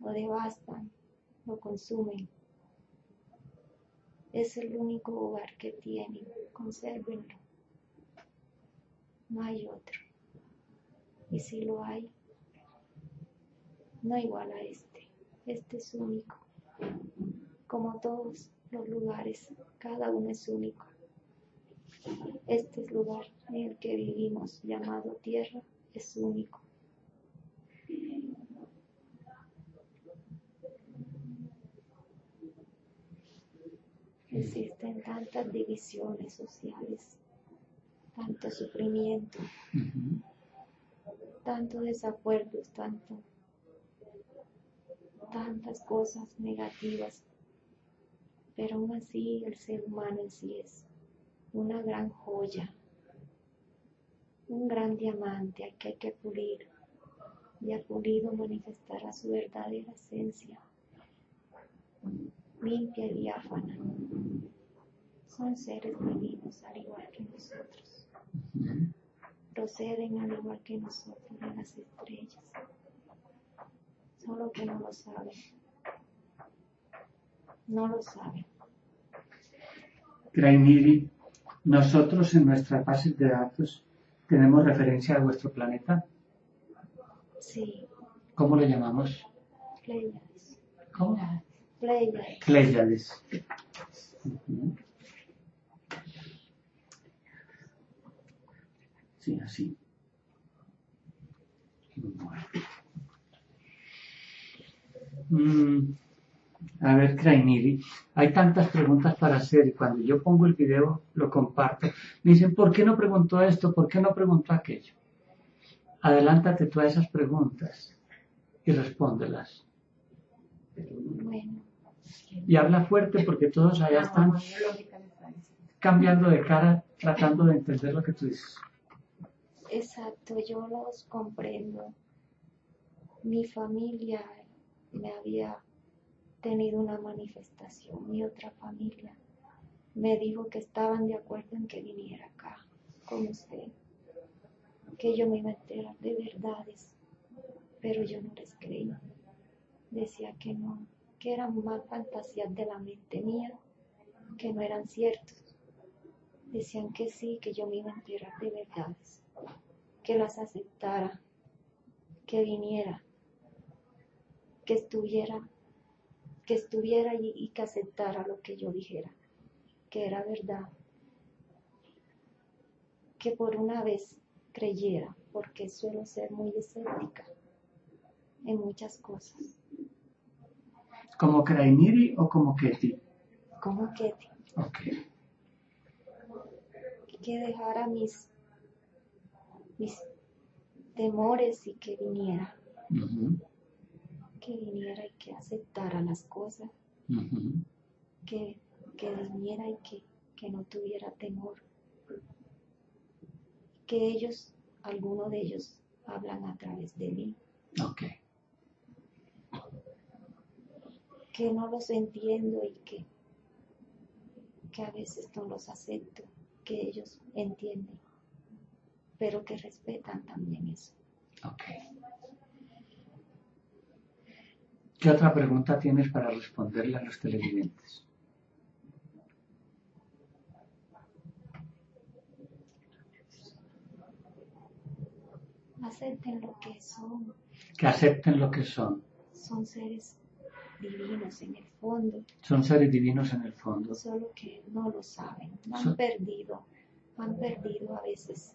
lo devastan, lo consumen. Es el único hogar que tienen, consérvenlo. No hay otro. Y si lo hay, no igual a este. Este es único. Como todos los lugares, cada uno es único. Este lugar en el que vivimos, llamado tierra, es único. Existen tantas divisiones sociales, tanto sufrimiento, Ujú. tantos desacuerdos, tanto, tantas cosas negativas. Pero aún así el ser humano en sí es una gran joya, un gran diamante al que hay que pulir y ha pulido manifestará su verdadera esencia, limpia y diáfana. Son seres divinos al igual que nosotros proceden al igual que nosotros de las estrellas, solo que no lo saben. No lo saben. Rainiri, nosotros en nuestras bases de datos tenemos referencia a vuestro planeta. Sí, ¿Cómo lo llamamos? Pleiades. ¿Cómo? Ujú. Sí, así. Mm, a ver, Krainiri, hay tantas preguntas para hacer y cuando yo pongo el video, lo comparto, me dicen, ¿por qué no preguntó esto? ¿Por qué no preguntó aquello? Adelántate tú a esas preguntas y respóndelas. Bueno, Y habla fuerte porque todos allá están Ah, bueno, lógica me está diciendo. cambiando de cara, tratando de entender lo que tú dices. exacto, yo los comprendo. Mi familia me había tenido una manifestación, mi otra familia me dijo que estaban de acuerdo en que viniera acá con usted, que yo me iba a enterar de verdades, pero yo no les creí. Decía que no, que eran más fantasías de la mente mía, que no eran ciertos. Decían que sí, que yo me iba a enterar de verdades, que las aceptara, que viniera, que estuviera, que estuviera allí y que aceptara lo que yo dijera, que era verdad, que por una vez creyera, porque suelo ser muy escéptica en muchas cosas. ¿Como Krainiri o como Ketty? Como que, Ok. que dejara mis, mis temores y que viniera, que viniera y que aceptara las cosas, que, que viniera y que, que no tuviera temor. Que ellos, algunos de ellos, hablan a través de mí, Ok. Que no los entiendo y que, que a veces no los acepto, que ellos entienden, pero que respetan también eso. Ok. ¿Qué otra pregunta tienes para responderle a los televidentes? Acepten lo que son, Que acepten lo que son. son seres divinos en el fondo, Son seres divinos en el fondo. solo que no lo saben, So- han perdido, han perdido a veces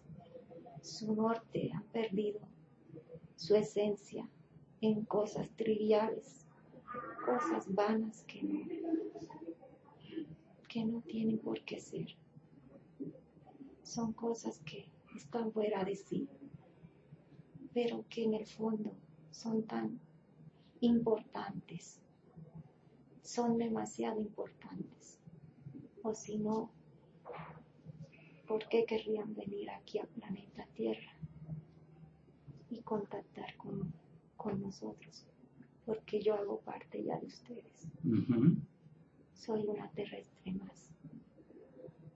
su norte, han perdido su esencia en cosas triviales, cosas vanas que no, que no tienen por qué ser. Son cosas que están fuera de sí, pero que en el fondo son tan importantes son demasiado importantes. O si no, ¿por qué querrían venir aquí a planeta Tierra y contactar con, con nosotros? Porque yo hago parte ya de ustedes. Soy una terrestre más.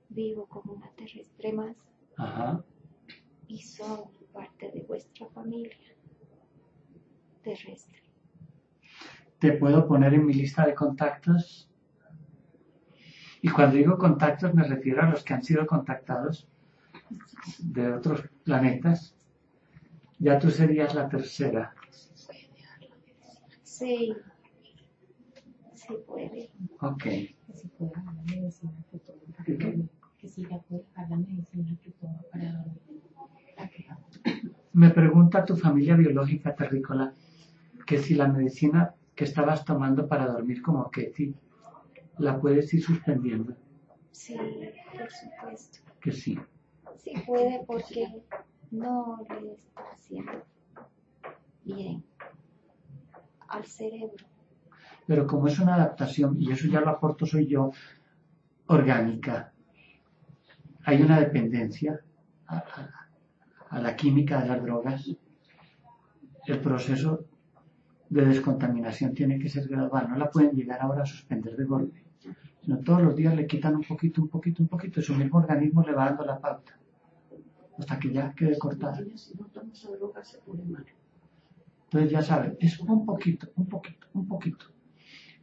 Vivo como una terrestre más Ajá. y soy parte de vuestra familia terrestre. Te puedo poner en mi lista de contactos. Y cuando digo contactos me refiero a los que han sido contactados de otros planetas. Ya tú serías la tercera. Sí, sí puede. Ok. Que si puede dejar la medicina que toma para ¿Qué, qué? dormir. Que si ya puede la medicina que toma para dormir. Me pregunta tu familia biológica terrícola que si la medicina que estabas tomando para dormir como Ketty la puedes ir suspendiendo. Sí, por supuesto. Que sí. Sí puede porque no le está haciendo bien al cerebro. Pero como es una adaptación, y eso ya lo aporto soy yo, orgánica, hay una dependencia a, a- a la química de las drogas. El proceso de descontaminación tiene que ser gradual, no la pueden llegar ahora a suspender de golpe, sino todos los días le quitan un poquito, un poquito, un poquito, y su mismo organismo le va dando la pauta, hasta que ya quede cortada. Entonces ya saben, es un poquito, un poquito, un poquito.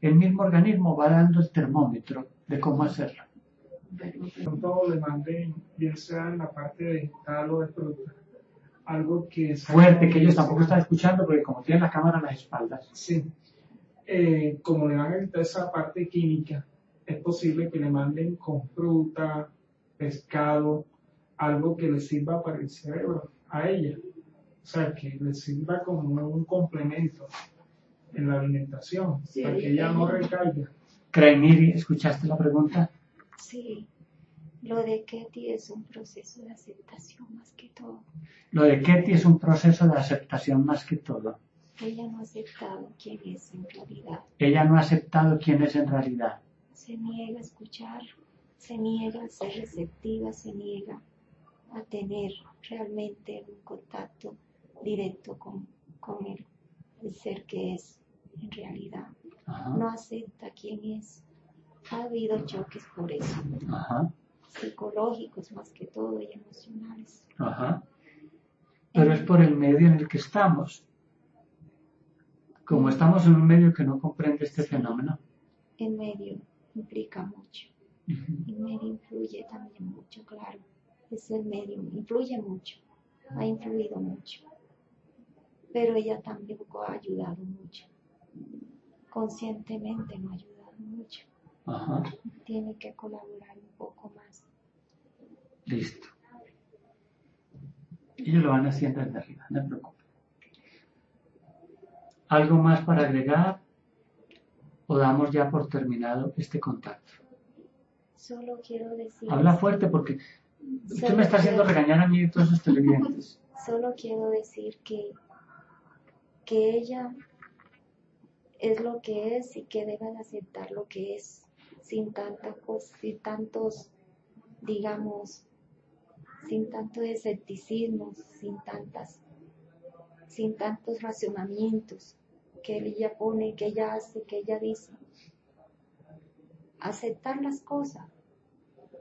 El mismo organismo va dando el termómetro de cómo hacerlo. Pero, pronto le manden, bien sea en la parte vegetal o de fruta, algo que sea Fuerte, que ellos tampoco están escuchando porque como tienen la cámara a las espaldas. Sí. Eh, como le van a quitar esa parte química, es posible que le manden con fruta, pescado, algo que le sirva para el cerebro a ella. O sea, que le sirva como un complemento en la alimentación, Sí, para que ella- no recaiga. Krainiri, ¿escuchaste la pregunta? Sí, Lo de Ketty es un proceso de aceptación más que todo. Lo de Ketty es un proceso de aceptación más que todo. Ella no ha aceptado quién es en realidad. Ella no ha aceptado quién es en realidad. Se niega a escuchar, se niega a ser receptiva, se niega a tener realmente un contacto directo con, con el, el ser que es en realidad. Ajá, No acepta quién es. Ha habido choques por eso, ajá, psicológicos más que todo y emocionales. ajá. Pero es por el medio en el que estamos. Como estamos en un medio que no comprende este fenómeno. El medio implica mucho. Ujú. El medio influye también mucho, claro. Es el medio, influye mucho, ha influido mucho. Pero ella tampoco ha ayudado mucho. Conscientemente no ha ayudado mucho. Ajá, Tiene que colaborar un poco más. Listo. Ellos lo van haciendo desde arriba, no te preocupes. ¿Algo más para agregar? ¿O damos ya por terminado este contacto? Solo quiero decir, Habla fuerte porque usted me está haciendo quiero- regañar a mí y a todos sus televidentes. *laughs* solo quiero decir que, que ella es lo que es y que debe de aceptar lo que es sin tanta cos- sin tantos, digamos, sin tanto escepticismo, sin tantas, sin tantos racionamientos que ella pone, que ella hace, que ella dice. Aceptar las cosas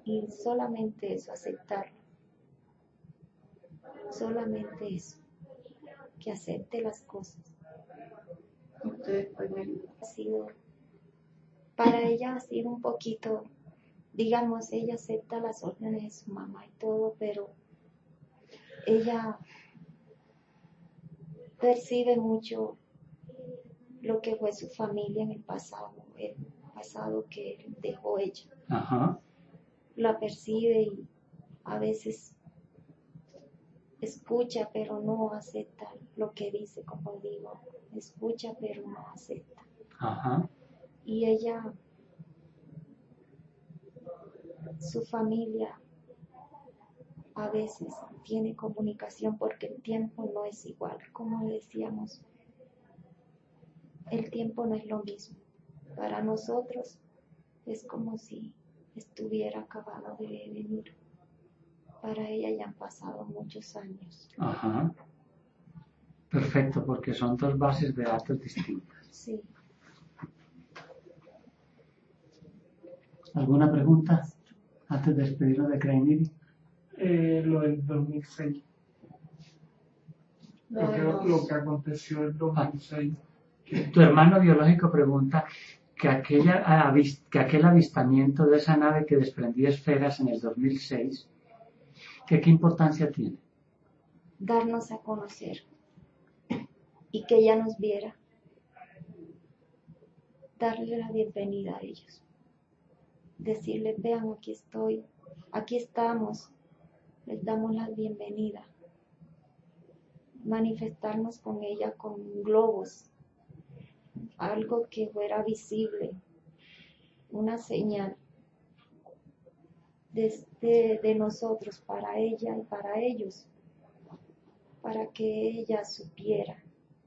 y solamente eso, aceptarlas solamente eso, que acepte las cosas. Ha sido, para ella ha sido un poquito, digamos, ella acepta las órdenes de su mamá y todo, pero ella percibe mucho lo que fue su familia en el pasado, el pasado que dejó ella. Ajá, la percibe y a veces escucha pero no acepta lo que dice, como digo, escucha pero no acepta. ajá, Y ella, su familia, a veces tiene comunicación porque el tiempo no es igual, como decíamos, el tiempo no es lo mismo. Para nosotros es como si estuviera acabado de venir. Para ella ya han pasado muchos años. ajá. Perfecto, porque son dos bases de datos distintas. Sí. ¿Alguna pregunta antes de despedirnos de Craig Eh, lo del 2006. Lo que, los- lo que aconteció el 2006. Tu hermano biológico pregunta que, aquella, avis- que aquel avistamiento de esa nave que desprendía esferas en el 2006, que qué importancia tiene. darnos a conocer y que ella nos viera, darle la bienvenida a ellos, decirles, vean, aquí estoy, aquí estamos, les damos la bienvenida, manifestarnos con ella con globos, algo que fuera visible, una señal desde de nosotros para ella y para ellos para que ella supiera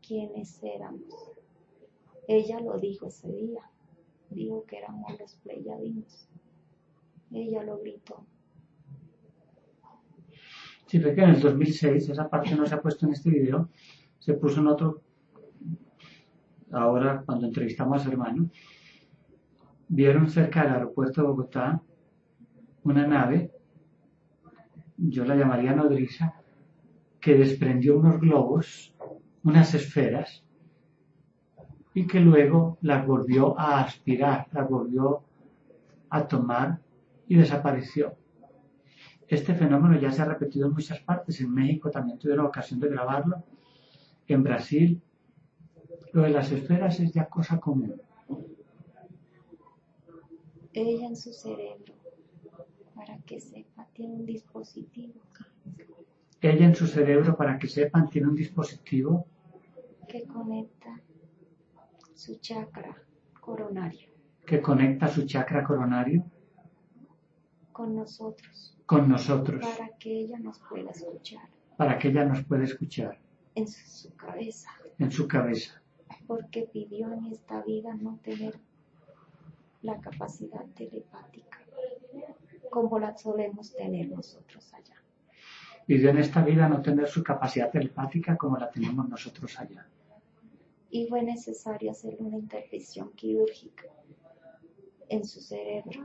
quiénes éramos. Ella lo dijo ese día, dijo que éramos los pleyadinos. Ella lo gritó. Si ve que en el 2006, esa parte no se ha puesto en este video, se puso en otro, ahora cuando entrevistamos a su hermano, vieron cerca del aeropuerto de Bogotá una nave, yo la llamaría nodriza, que desprendió unos globos, unas esferas, y que luego las volvió a aspirar, las volvió a tomar y desapareció. Este fenómeno ya se ha repetido en muchas partes. En México también tuvieron ocasión de grabarlo. En Brasil, lo de las esferas es ya cosa común. Ella en su cerebro, para que sepa, tiene un dispositivo Ella en su cerebro, para que sepan, tiene un dispositivo que conecta su chakra coronario. Que conecta su chakra coronario con nosotros. Con nosotros. Para que ella nos pueda escuchar. Para que ella nos pueda escuchar. En su cabeza, en su cabeza. porque pidió en esta vida no tener la capacidad telepática como la solemos tener nosotros allá. Pidió en esta vida no tener su capacidad telepática como la tenemos nosotros allá. Y fue necesario hacer una intervención quirúrgica en su cerebro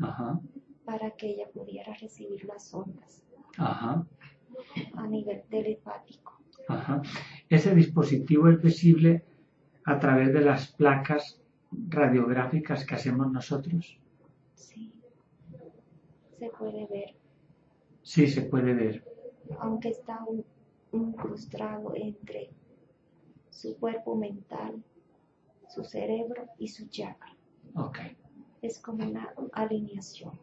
Ajá, para que ella pudiera recibir las ondas ajá, a nivel telepático. ajá. Ese dispositivo es visible a través de las placas radiográficas que hacemos nosotros. Sí, se puede ver, Sí, se puede ver. aunque está un, incrustado entre su cuerpo mental, su cerebro y su chakra. Ok. Es como una alineación,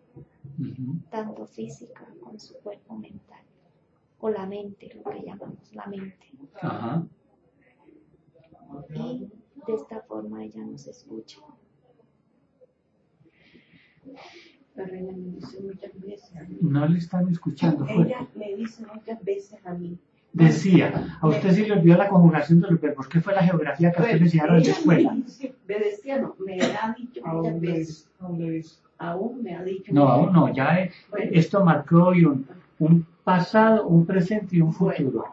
tanto física con su cuerpo mental, o la mente, lo que llamamos la mente. Ajá. Y de esta forma ella nos escucha. La reina me dice muchas veces a mí. No le están escuchando. Ella me dice muchas veces a mí. Decía, a usted sí le olvidó la conjugación de los verbos. ¿Qué fue la geografía que a usted le enseñaron en la ella escuela? Me, dice- me decía, no, me ha dicho ¿A muchas veces. Aún me ha dicho. No, aún no. Ya eh, Bueno. esto marcó hoy un, un pasado, un presente y un futuro.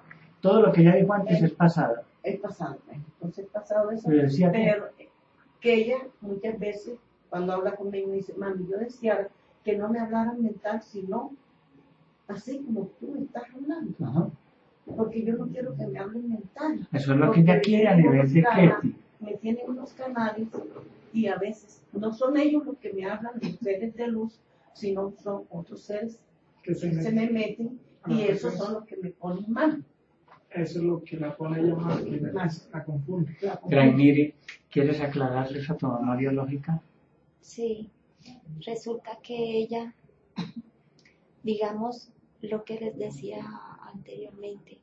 Todo lo que ya dijo antes es pasado. el pasado. Entonces, pasado eso. Pero decía pero eh, que ella muchas veces, cuando habla conmigo, me dice, mami, yo decía que no me hablaran mental, sino así como tú estás hablando. Ajá. Porque yo no quiero que me hablen mental. Eso es lo que ella quiere a nivel de Ketty. Me tienen unos canales y a veces no son ellos los que me hablan, los seres de luz, sino son otros seres Que se que se mete. me meten y esos pues. son los que me ponen mal. Eso es lo que la pone ella más, que la, la confunde. ¿quieres aclararles a tu mamá biológica? Sí, resulta que ella, digamos lo que les decía anteriormente,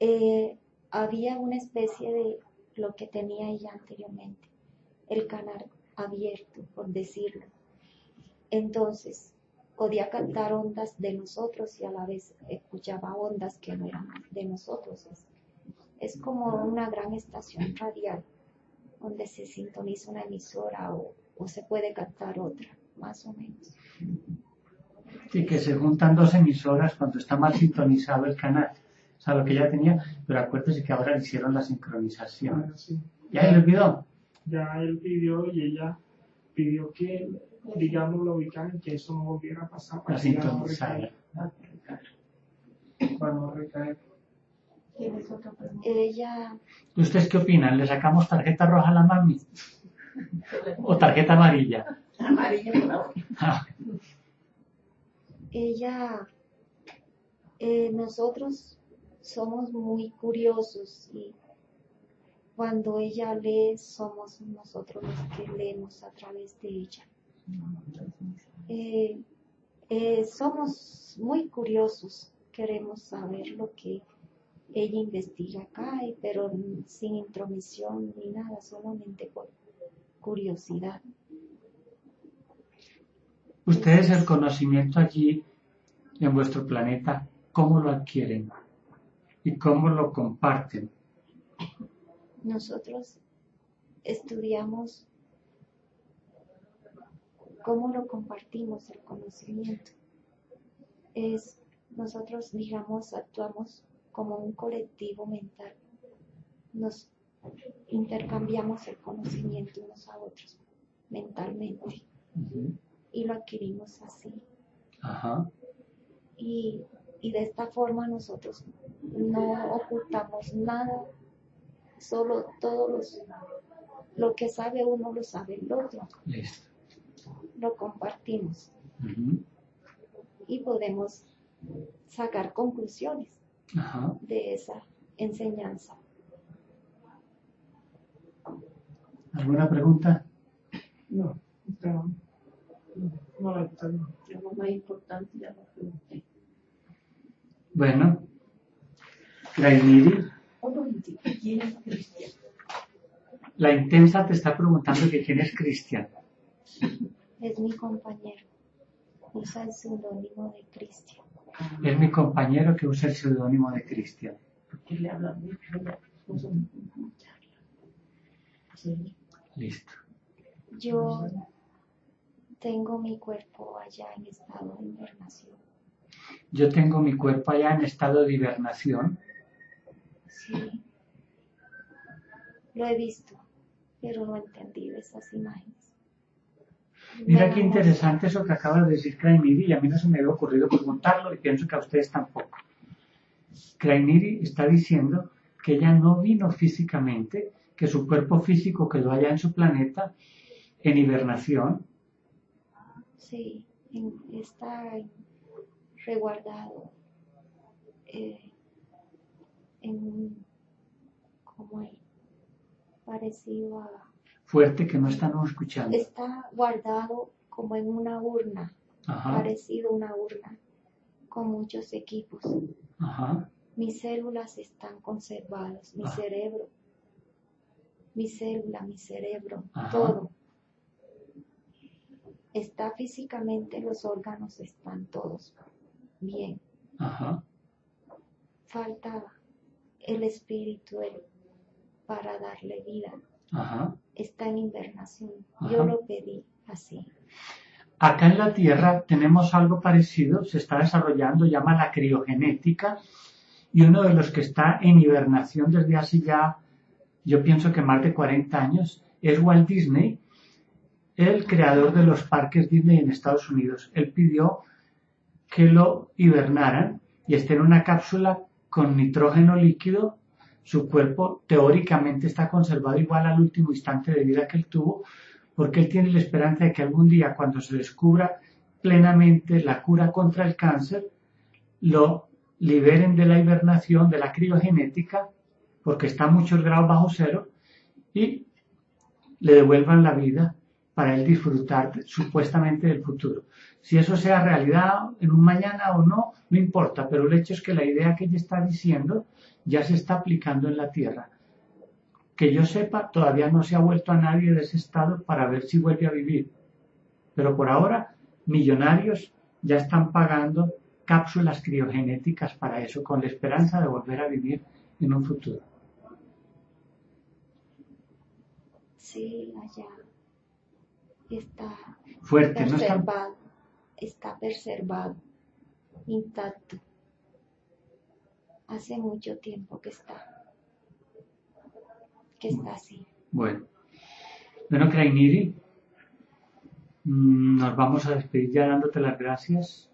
eh, había una especie de lo que tenía ella anteriormente, el canal abierto, por decirlo. Entonces, podía captar ondas de nosotros y a la vez escuchaba ondas que no eran de nosotros. Es, como una gran estación radial donde se sintoniza una emisora o, o se puede captar otra, más o menos. Sí, que se juntan dos emisoras cuando está mal sintonizado el canal. O sea, lo que ella tenía, pero acuérdese que ahora le hicieron la sincronización. Ah, sí. ¿Ya le olvidó? Ya él pidió y ella pidió que, digamos, lo ubicaran, que eso no volviera a pasar La para que ella no sintonizada. recaiga. Para no recaer. ¿Tienes otra pregunta? Ella, ¿Ustedes qué opinan? ¿Le sacamos tarjeta roja a la mami? ¿O tarjeta amarilla? Amarilla por ahora. Ella, eh, nosotros somos muy curiosos y cuando ella lee somos nosotros los que leemos a través de ella. Eh, eh, somos muy curiosos, queremos saber lo que ella investiga acá, pero sin intromisión ni nada, solamente por curiosidad. Ustedes el conocimiento allí en vuestro planeta, ¿cómo lo adquieren? ¿Y cómo lo comparten? Nosotros estudiamos cómo lo compartimos el conocimiento. Es nosotros, digamos, actuamos como un colectivo mental. Nos intercambiamos el conocimiento unos a otros mentalmente y lo adquirimos así. Ajá. Y, y de esta forma nosotros no ocultamos nada, solo todos los, lo que sabe uno lo sabe el otro, Listo. lo compartimos y podemos sacar conclusiones Ajá. de esa enseñanza. ¿Alguna pregunta? No, está, no, no, está bien. Lo más importante ya lo pregunté. Bueno, Grainiri, Un momentito, ¿quién es cristiano? la intensa te está preguntando que quién es Cristian. Es mi compañero. Usa el seudónimo de Cristian. Es mi compañero que usa el seudónimo de Cristian. ¿Por qué le. Listo. Yo tengo mi cuerpo allá en estado de hibernación. Yo tengo mi cuerpo allá en estado de hibernación. Sí. Lo he visto, pero no he entendido esas imágenes. Mira qué interesante eso que acaba de decir Krainiri y a mí no se me había ocurrido preguntarlo y pienso que a ustedes tampoco. Krainiri está diciendo que ella no vino físicamente, que su cuerpo físico quedó allá en su planeta en hibernación Sí, en- está en- reguardado eh, en un, como parecido a, fuerte que no están escuchando. está guardado como en una urna, Ajá, parecido a una urna, con muchos equipos. ajá, Mis células están conservadas, mi cerebro, mi célula, mi cerebro, todo. Está físicamente, los órganos están todos bien. ajá, Falta el espíritu el- para darle vida. ajá. Está en invernación. Ajá. Yo lo pedí así. Acá en la Tierra tenemos algo parecido, se está desarrollando, llama la criogenética, y uno de los que está en hibernación desde hace ya, yo pienso que más de 40 años, es Walt Disney, el creador de los parques Disney en Estados Unidos. Él pidió que lo hibernaran y esté en una cápsula con nitrógeno líquido. Su cuerpo teóricamente está conservado igual al último instante de vida que él tuvo, porque él tiene la esperanza de que algún día, cuando se descubra plenamente la cura contra el cáncer, lo liberen de la hibernación, de la criogenética, porque está a muchos grados bajo cero, y le devuelvan la vida para él disfrutar supuestamente del futuro. Si eso sea realidad en un mañana o no, no importa, pero el hecho es que la idea que ella está diciendo ya se está aplicando en la Tierra. Que yo sepa, todavía no se ha vuelto a nadie de ese estado para ver si vuelve a vivir. Pero por ahora, millonarios ya están pagando cápsulas criogenéticas para eso, con la esperanza de volver a vivir en un futuro. Sí, allá está Fuerte, no está preservado, intacto. Hace mucho tiempo que está, que está así. Bueno, bueno, Krainiri, mm, nos vamos a despedir ya dándote las gracias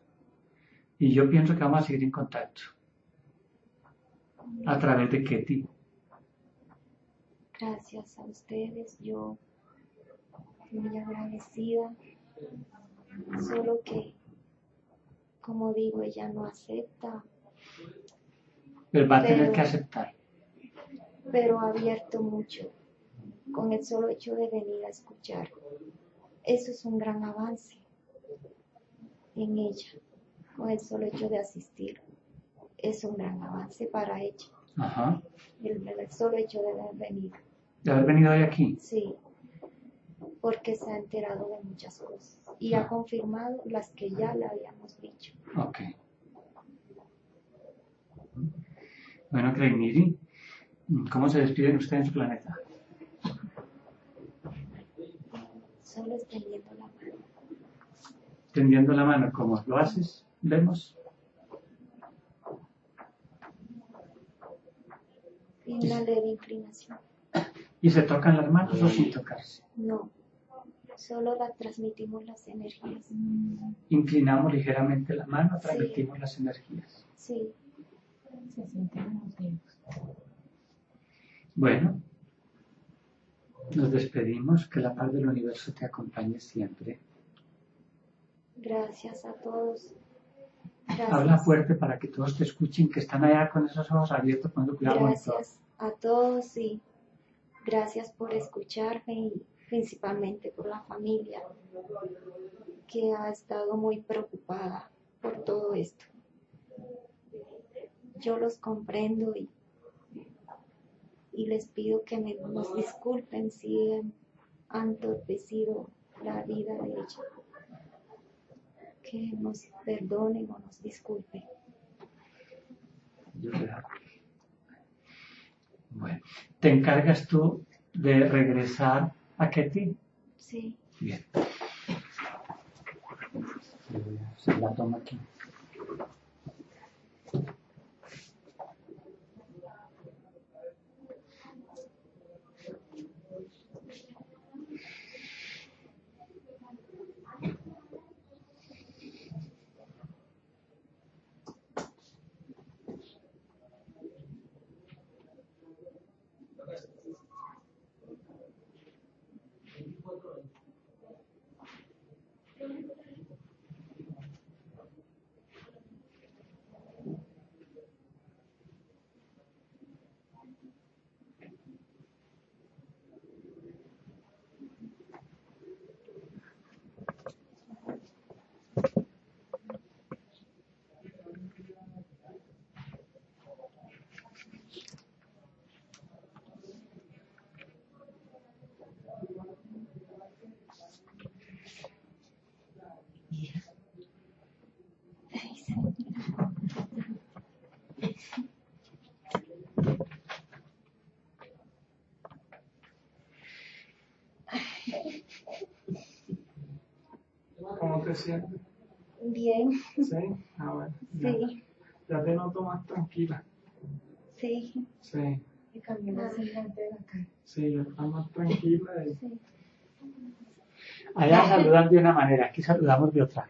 y yo pienso que vamos a seguir en contacto a través de Ketty. Gracias a ustedes, yo muy agradecida, solo que, como digo, ella no acepta, Él va a tener Pero- que aceptar. pero ha abierto mucho con el solo hecho de venir a escuchar. Eso es un gran avance en ella, con el solo hecho de asistir. Es un gran avance para ella, Ajá. el, el solo hecho de haber venido. De haber venido hoy aquí. Sí, porque se ha enterado de muchas cosas y ha confirmado las que ya le habíamos dicho. Ok. Bueno, Krainiri, ¿cómo se despiden ustedes en su planeta? Solo extendiendo la mano. Tendiendo la mano, ¿cómo lo haces? ¿Vemos? Y una leve inclinación. ¿Y se tocan las manos o sin tocarse? No, solo la transmitimos las energías. Inclinamos ligeramente la mano, transmitimos las energías. Sí, Se sienten los dedos. Bueno, nos despedimos, que la paz del universo te acompañe siempre. gracias a todos. Gracias. Habla fuerte para que todos te escuchen, que están allá con esos ojos abiertos, poniendo cuidado. Gracias a todos y gracias por escucharme y principalmente por la familia que ha estado muy preocupada por todo esto. Yo los comprendo y, les pido que nos disculpen si han entorpecido la vida de ella. que nos perdonen o nos disculpen. Bueno, ¿te encargas tú de regresar a Ketty? Sí. Bien. Voy a hacer la toma aquí. Te sientes? Bien, Sí, ah, bueno. Ya, sí, ya te noto más tranquila. sí, Sí, Y cambió de la cara. sí, ya estás más tranquila. Y... sí. Allá saludan de una manera, aquí saludamos de otra.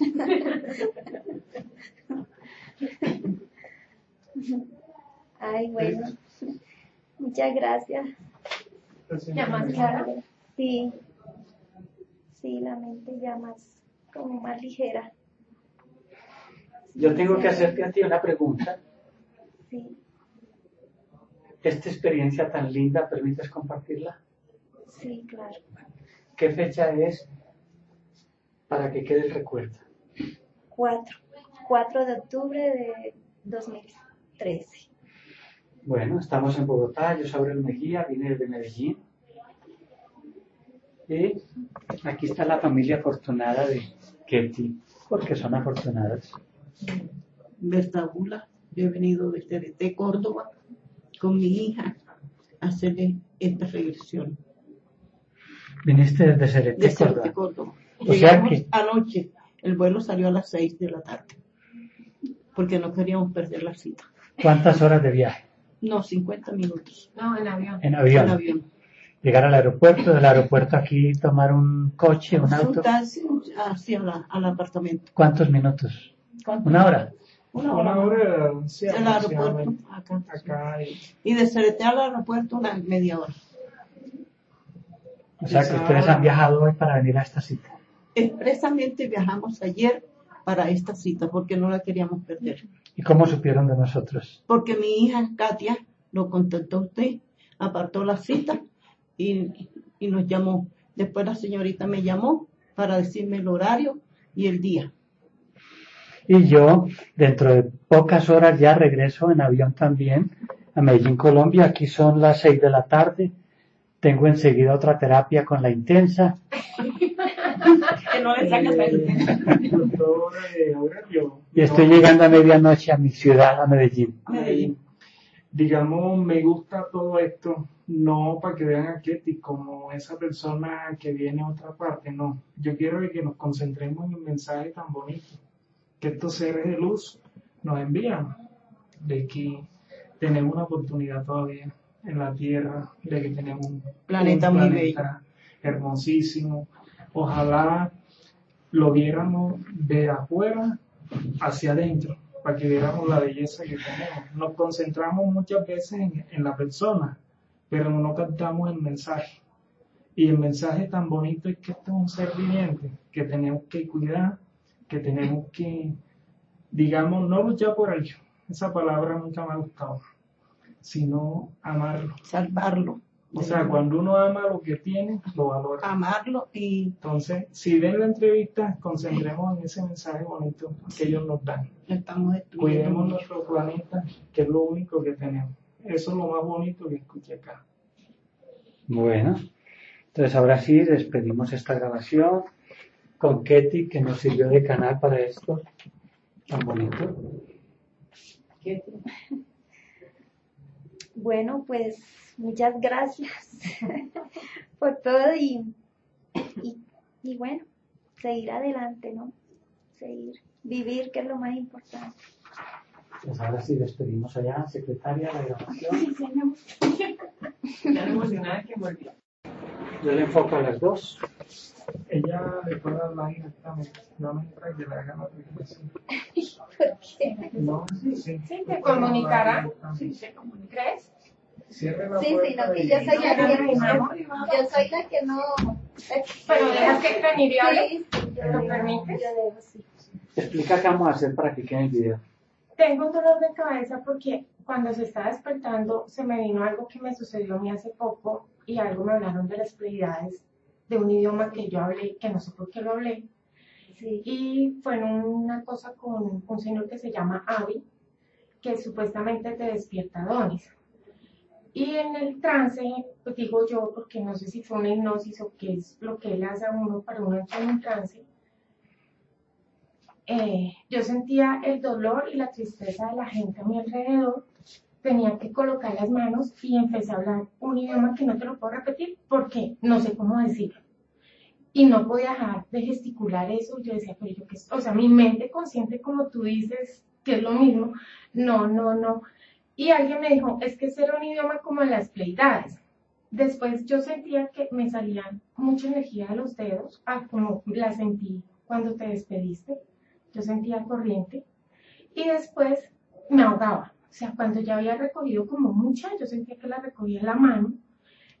*laughs* Ay, bueno. Muchas gracias. Ya más. Claro, sí. Ya más, como más ligera. Yo tengo que hacerte a ti una pregunta. Sí, ¿Esta experiencia tan linda permites compartirla? sí, claro. ¿Qué fecha es para que quede el recuerdo? 4, 4 de octubre de 2013. Bueno, estamos en Bogotá, yo soy Aurelio Mejía, vine desde Medellín. Aquí está la familia afortunada de Ketty, porque son afortunadas. Bertabula, yo he venido desde de Córdoba con mi hija a hacerle esta regresión. Viniste desde De Cerete, Córdoba. Córdoba. O sea Llegamos que- anoche, el vuelo salió a las 6 de la tarde, porque no queríamos perder la cita. ¿Cuántas horas de viaje? No, 50 minutos No, en avión. En en avión. Llegar al aeropuerto, del aeropuerto aquí tomar un coche, un auto. hacia la- al apartamento. ¿Cuántos minutos? ¿Cuánto? ¿Una hora? Una Una hora. hora, sí, Al aeropuerto. Acá. Acá y Y de Cerete al aeropuerto una media hora. O sea que ustedes han viajado hoy para venir a esta cita. Expresamente viajamos ayer para esta cita porque no la queríamos perder. ¿Y cómo supieron de nosotros? Porque mi hija Katia lo contactó a usted, apartó la cita y, y nos llamó. Después la señorita me llamó para decirme el horario y el día. Y yo, dentro de pocas horas, ya regreso en avión también a Medellín, Colombia. Aquí son las seis de la tarde. Tengo enseguida otra terapia con la intensa. *laughs* Que no le doctor eh, *laughs* Y estoy llegando a medianoche a mi ciudad, a Medellín. Medellín. Digamos, me gusta todo esto, no para que vean a Ketty como esa persona que viene a otra parte, no. Yo quiero que nos concentremos en el mensaje tan bonito que estos seres de luz nos envían, de que tenemos una oportunidad todavía en la Tierra, de que tenemos un Planeta un muy planeta hermosísimo. Ojalá lo viéramos de afuera hacia adentro, para que viéramos la belleza que tenemos. Nos concentramos muchas veces en, en la persona, pero no captamos el mensaje. Y el mensaje tan bonito es que este es un ser viviente que tenemos que cuidar, que tenemos que, digamos, no luchar por ello. Esa palabra nunca me ha gustado, sino amarlo. Salvarlo. O sea, cuando uno ama lo que tiene, lo valora. Amarlo y Entonces, si ven la entrevista, concentremos en ese mensaje bonito que ellos nos dan. estamos Cuidemos nuestro planeta, que es lo único que tenemos. Eso es lo más bonito que escuché acá. Bueno, entonces ahora sí despedimos esta grabación. con Ketty que nos sirvió de canal para esto tan bonito. *laughs* Bueno, pues muchas gracias *laughs* por todo y, y, y bueno, seguir adelante, ¿no? Seguir, vivir, que es lo más importante. Pues ahora sí despedimos allá, secretaria de la grabación. Ya emocionada que volvió. Yo le enfoco a las dos. Ella le puede hablar directamente, no me entra y que le haga la aplicación. *laughs* No, sí, sí. Sí, te comunicará. Sí, se comunica. ¿Crees? Cierre la Sí, sí, puerta no, que yo soy la que, mi amor. yo soy la que no. Pero dejas que. Sí, yo ¿Lo permites? Yo dejo, sí. Explica qué vamos a hacer para que quede el video. Tengo un dolor de cabeza porque cuando se está despertando se me vino algo que me sucedió a mí hace poco y algo me hablaron de las prioridades de un idioma que yo hablé, que no sé por qué lo hablé. Sí. Y fue en una cosa con un señor que se llama Avi, que supuestamente te despierta dones. Y en el trance, pues digo yo, porque no sé si fue una hipnosis o qué es lo que él hace a uno para uno entrar en un trance, eh, yo sentía el dolor y la tristeza de la gente a mi alrededor, tenía que colocar las manos y empecé a hablar un idioma que no te lo puedo repetir porque no sé cómo decirlo. Y no podía dejar de gesticular eso. Yo decía, pero yo qué, es-?". o sea, mi mente consciente, como tú dices, que es lo mismo, no, no, no. Y alguien me dijo, es que ese era un idioma como las pleidades. Después yo sentía que me salían mucha energía de los dedos, ah, como la sentí cuando te despediste. Yo sentía corriente. Y después me ahogaba. O sea, cuando ya había recogido como mucha, yo sentía que la recogía la mano,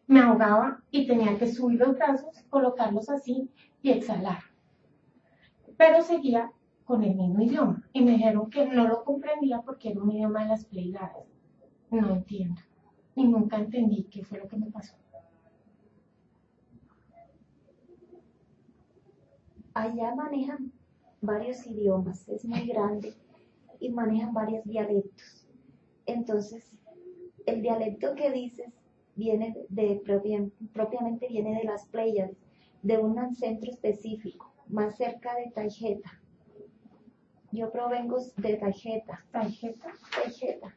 me ahogaba y tenía que subir los brazos, colocarlos así y exhalar. Pero seguía con el mismo idioma. Y me dijeron que no lo comprendía porque era un idioma de las Pleiades. No entiendo. Y nunca entendí qué fue lo que me pasó. Allá manejan varios idiomas, es muy grande y manejan varios dialectos. Entonces, el dialecto que dices viene de, propia- propiamente viene de las Pléyades, de un centro específico, más cerca de Taijeta. Yo provengo de Taijeta. Taijeta, cerca.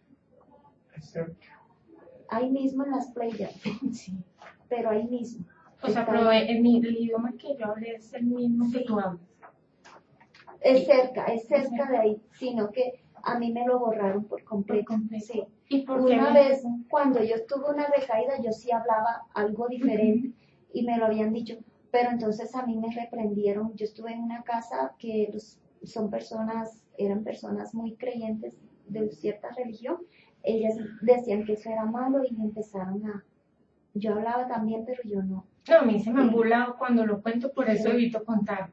Ahí mismo en las Pléyades, *laughs* Sí. pero ahí mismo. O sea, pero el, mi- el idioma que yo hablé es el mismo que tú hablas. Es cerca, es cerca de ahí, sino que a mí me lo borraron por completo. Por completo. Sí. ¿Y por qué Una vez, cuando yo tuve una recaída, yo sí hablaba algo diferente y me lo habían dicho, pero entonces a mí me reprendieron. Yo estuve en una casa que los, son personas, eran personas muy creyentes de cierta religión. Ellas decían que eso era malo y empezaron a... Yo hablaba también, pero yo no. No, a mí se me han burlado cuando lo cuento, por eso evito contar.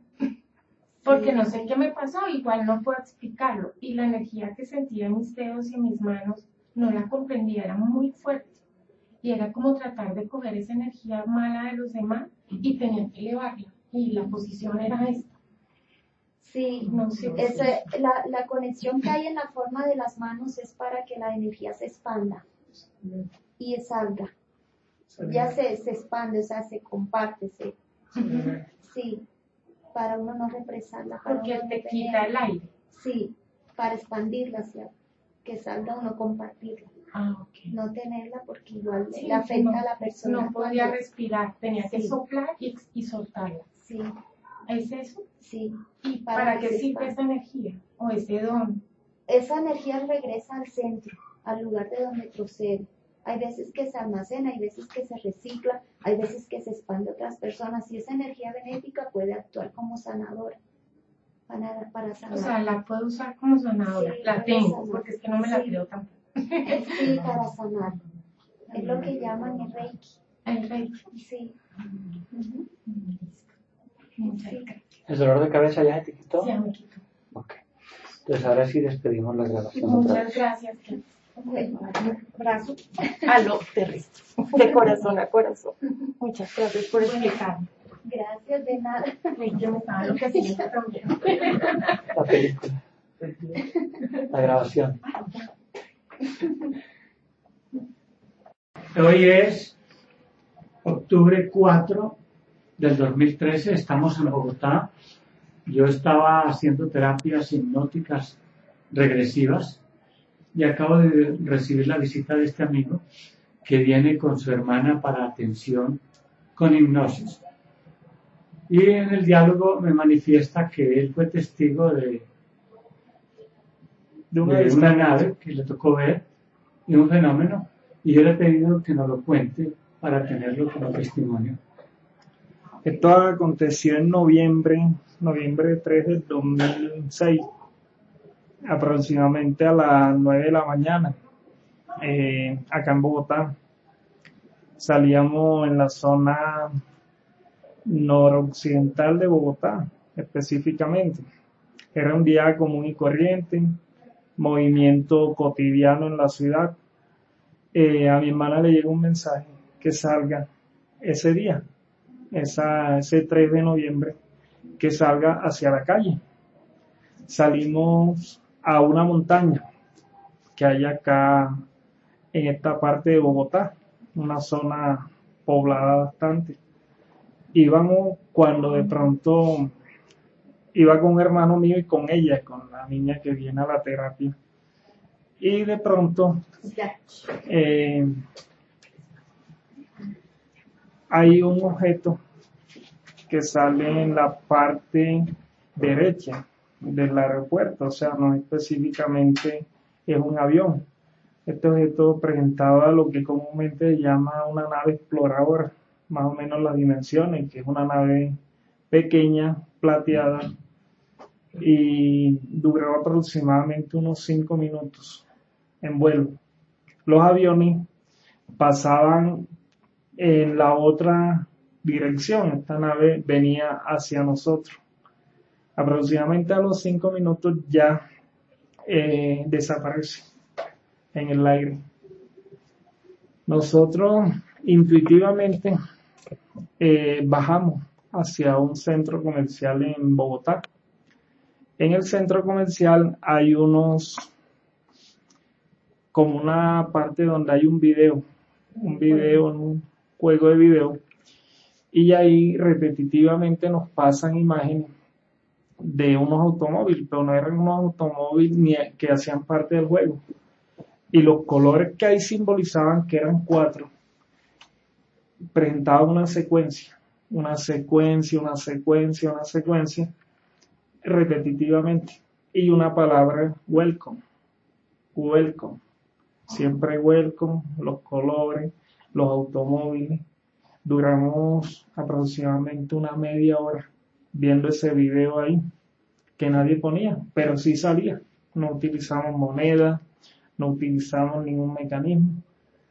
Porque Sí. no sé qué me pasó, igual no puedo explicarlo. Y la energía que sentía en mis dedos y en mis manos no la comprendía, era muy fuerte. Y era como tratar de coger esa energía mala de los demás y tenía que elevarla. Y la posición era esta. Sí, No. Ese- la, la conexión que hay en la forma de las manos es para que la energía se expanda y salga. Ya se, se expande, o sea, se comparte, se, sí, para uno no represarla, para Porque uno te tener- quita el aire. Sí, para expandirla, hacia que salga uno compartirla, Ah, ok. no tenerla porque igual Sí, le afecta no- a la persona. No podía cuando- respirar, tenía que Sí. soplar y, y soltarla. Sí, ¿Es eso? sí. ¿Y Para para, que qué sirve esa energía o ese don? esa energía regresa al centro, al lugar de donde procede. Hay veces que se almacena, hay veces que se recicla, hay veces que se expande a otras personas y esa energía benéfica puede actuar como sanadora para, para sanar. O sea, la puedo usar como sanadora. Sí, la tengo, sanar. porque es que no me la Sí. creo tampoco. sí, para sanar. Es lo que llaman el Reiki. El reiki. Sí. Ujú. Muchas Sí. gracias. ¿El dolor de cabeza ya se te quitó? Ya me quito. Ok. Entonces ahora sí despedimos la grabación otra Muchas vez. gracias. Abrazo *laughs* a lo terrestre. De corazón a corazón. Muchas gracias por explicarme. gracias de nada. Yo me estaba enloqueciendo también. *laughs* La película, la grabación. Hoy es octubre 4 del 2013, estamos en Bogotá. Yo estaba haciendo terapias hipnóticas regresivas y acabo de recibir la visita de este amigo que viene con su hermana para atención con hipnosis. Y en el diálogo me manifiesta que él fue testigo de, de una, de una nave que le tocó ver y un fenómeno. Y yo le he pedido que nos lo cuente para tenerlo como testimonio. Esto aconteció en noviembre, noviembre 3 del 2006, aproximadamente a las 9 de la mañana, eh, acá en Bogotá. Salíamos en la zona noroccidental de Bogotá, específicamente. Era un día común y corriente, movimiento cotidiano en la ciudad. Eh, a mi hermana le llegó un mensaje que salga ese día, esa, ese 3 de noviembre, que salga hacia la calle. Salimos a una montaña que hay acá en esta parte de Bogotá, una zona poblada bastante. Íbamos cuando de pronto iba con un hermano mío y con ella, con la niña que viene a la terapia. Y de pronto eh, hay un objeto que sale en la parte derecha del aeropuerto, o sea, no específicamente es un avión. Este objeto presentaba lo que comúnmente se llama una nave exploradora, más o menos las dimensiones, que es una nave pequeña, plateada, y duró aproximadamente unos 5 minutos en vuelo. Los aviones pasaban en la otra dirección. Esta nave venía hacia nosotros. Aproximadamente a los 5 minutos ya eh, desaparece en el aire. Nosotros intuitivamente eh, bajamos hacia un centro comercial en Bogotá. En el centro comercial hay unos, como una parte donde hay un video, un video, un juego de video, y ahí repetitivamente nos pasan imágenes de unos automóviles, pero no eran unos automóviles ni que hacían parte del juego. Y los colores que ahí simbolizaban, que eran cuatro, presentaban una secuencia, una secuencia, una secuencia, una secuencia, repetitivamente. Y una palabra, welcome, welcome, siempre welcome, los colores, los automóviles. Duramos aproximadamente una media hora viendo ese video ahí que nadie ponía, pero sí salía. No utilizamos moneda, no utilizamos ningún mecanismo.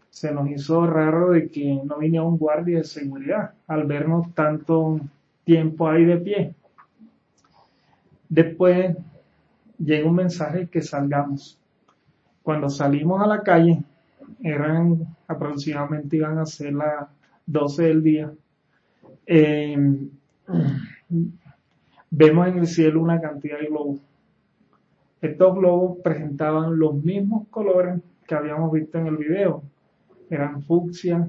Se nos hizo raro de que no viniera un guardia de seguridad al vernos tanto tiempo ahí de pie. Después llega un mensaje que salgamos. Cuando salimos a la calle, eran aproximadamente iban a ser las 12 del día. Eh, vemos en el cielo una cantidad de globos. Estos globos presentaban los mismos colores que habíamos visto en el video. Eran fucsia,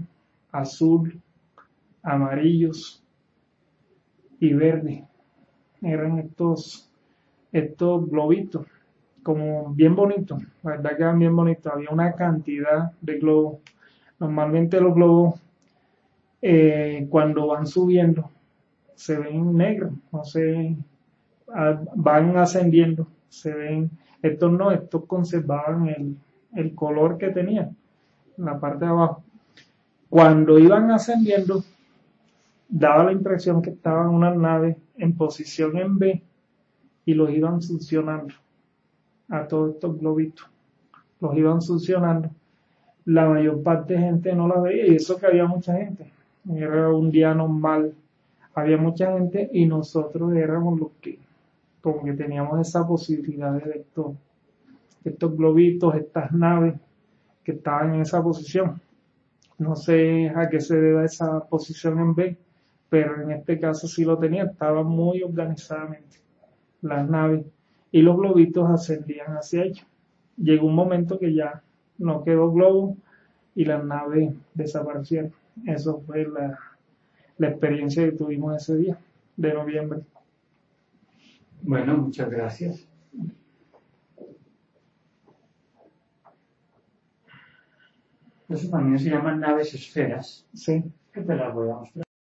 azul, amarillos y verde. Eran estos, estos globitos, como bien bonitos. La verdad que eran bien bonitos. Había una cantidad de globos. Normalmente los globos, eh, cuando van subiendo, se ven negros, no sé, van ascendiendo, se ven, estos no, estos conservaban el, el color que tenían en la parte de abajo. Cuando iban ascendiendo, daba la impresión que estaban unas naves en posición en B y los iban succionando a todos estos globitos. Los iban succionando. La mayor parte de gente no la veía y eso que había mucha gente. Era un día normal había mucha gente y nosotros éramos los que como que teníamos esa posibilidad de estos, estos globitos, estas naves que estaban en esa posición. No sé a qué se debe esa posición en B, pero en este caso sí lo tenía, estaba muy organizadamente las naves y los globitos ascendían hacia ellos. Llegó un momento que ya no quedó globo y las naves desaparecieron. Eso fue la, la experiencia que tuvimos ese día de noviembre. Bueno, muchas gracias. Eso también se llaman naves esferas, Sí. que te las voy a mostrar.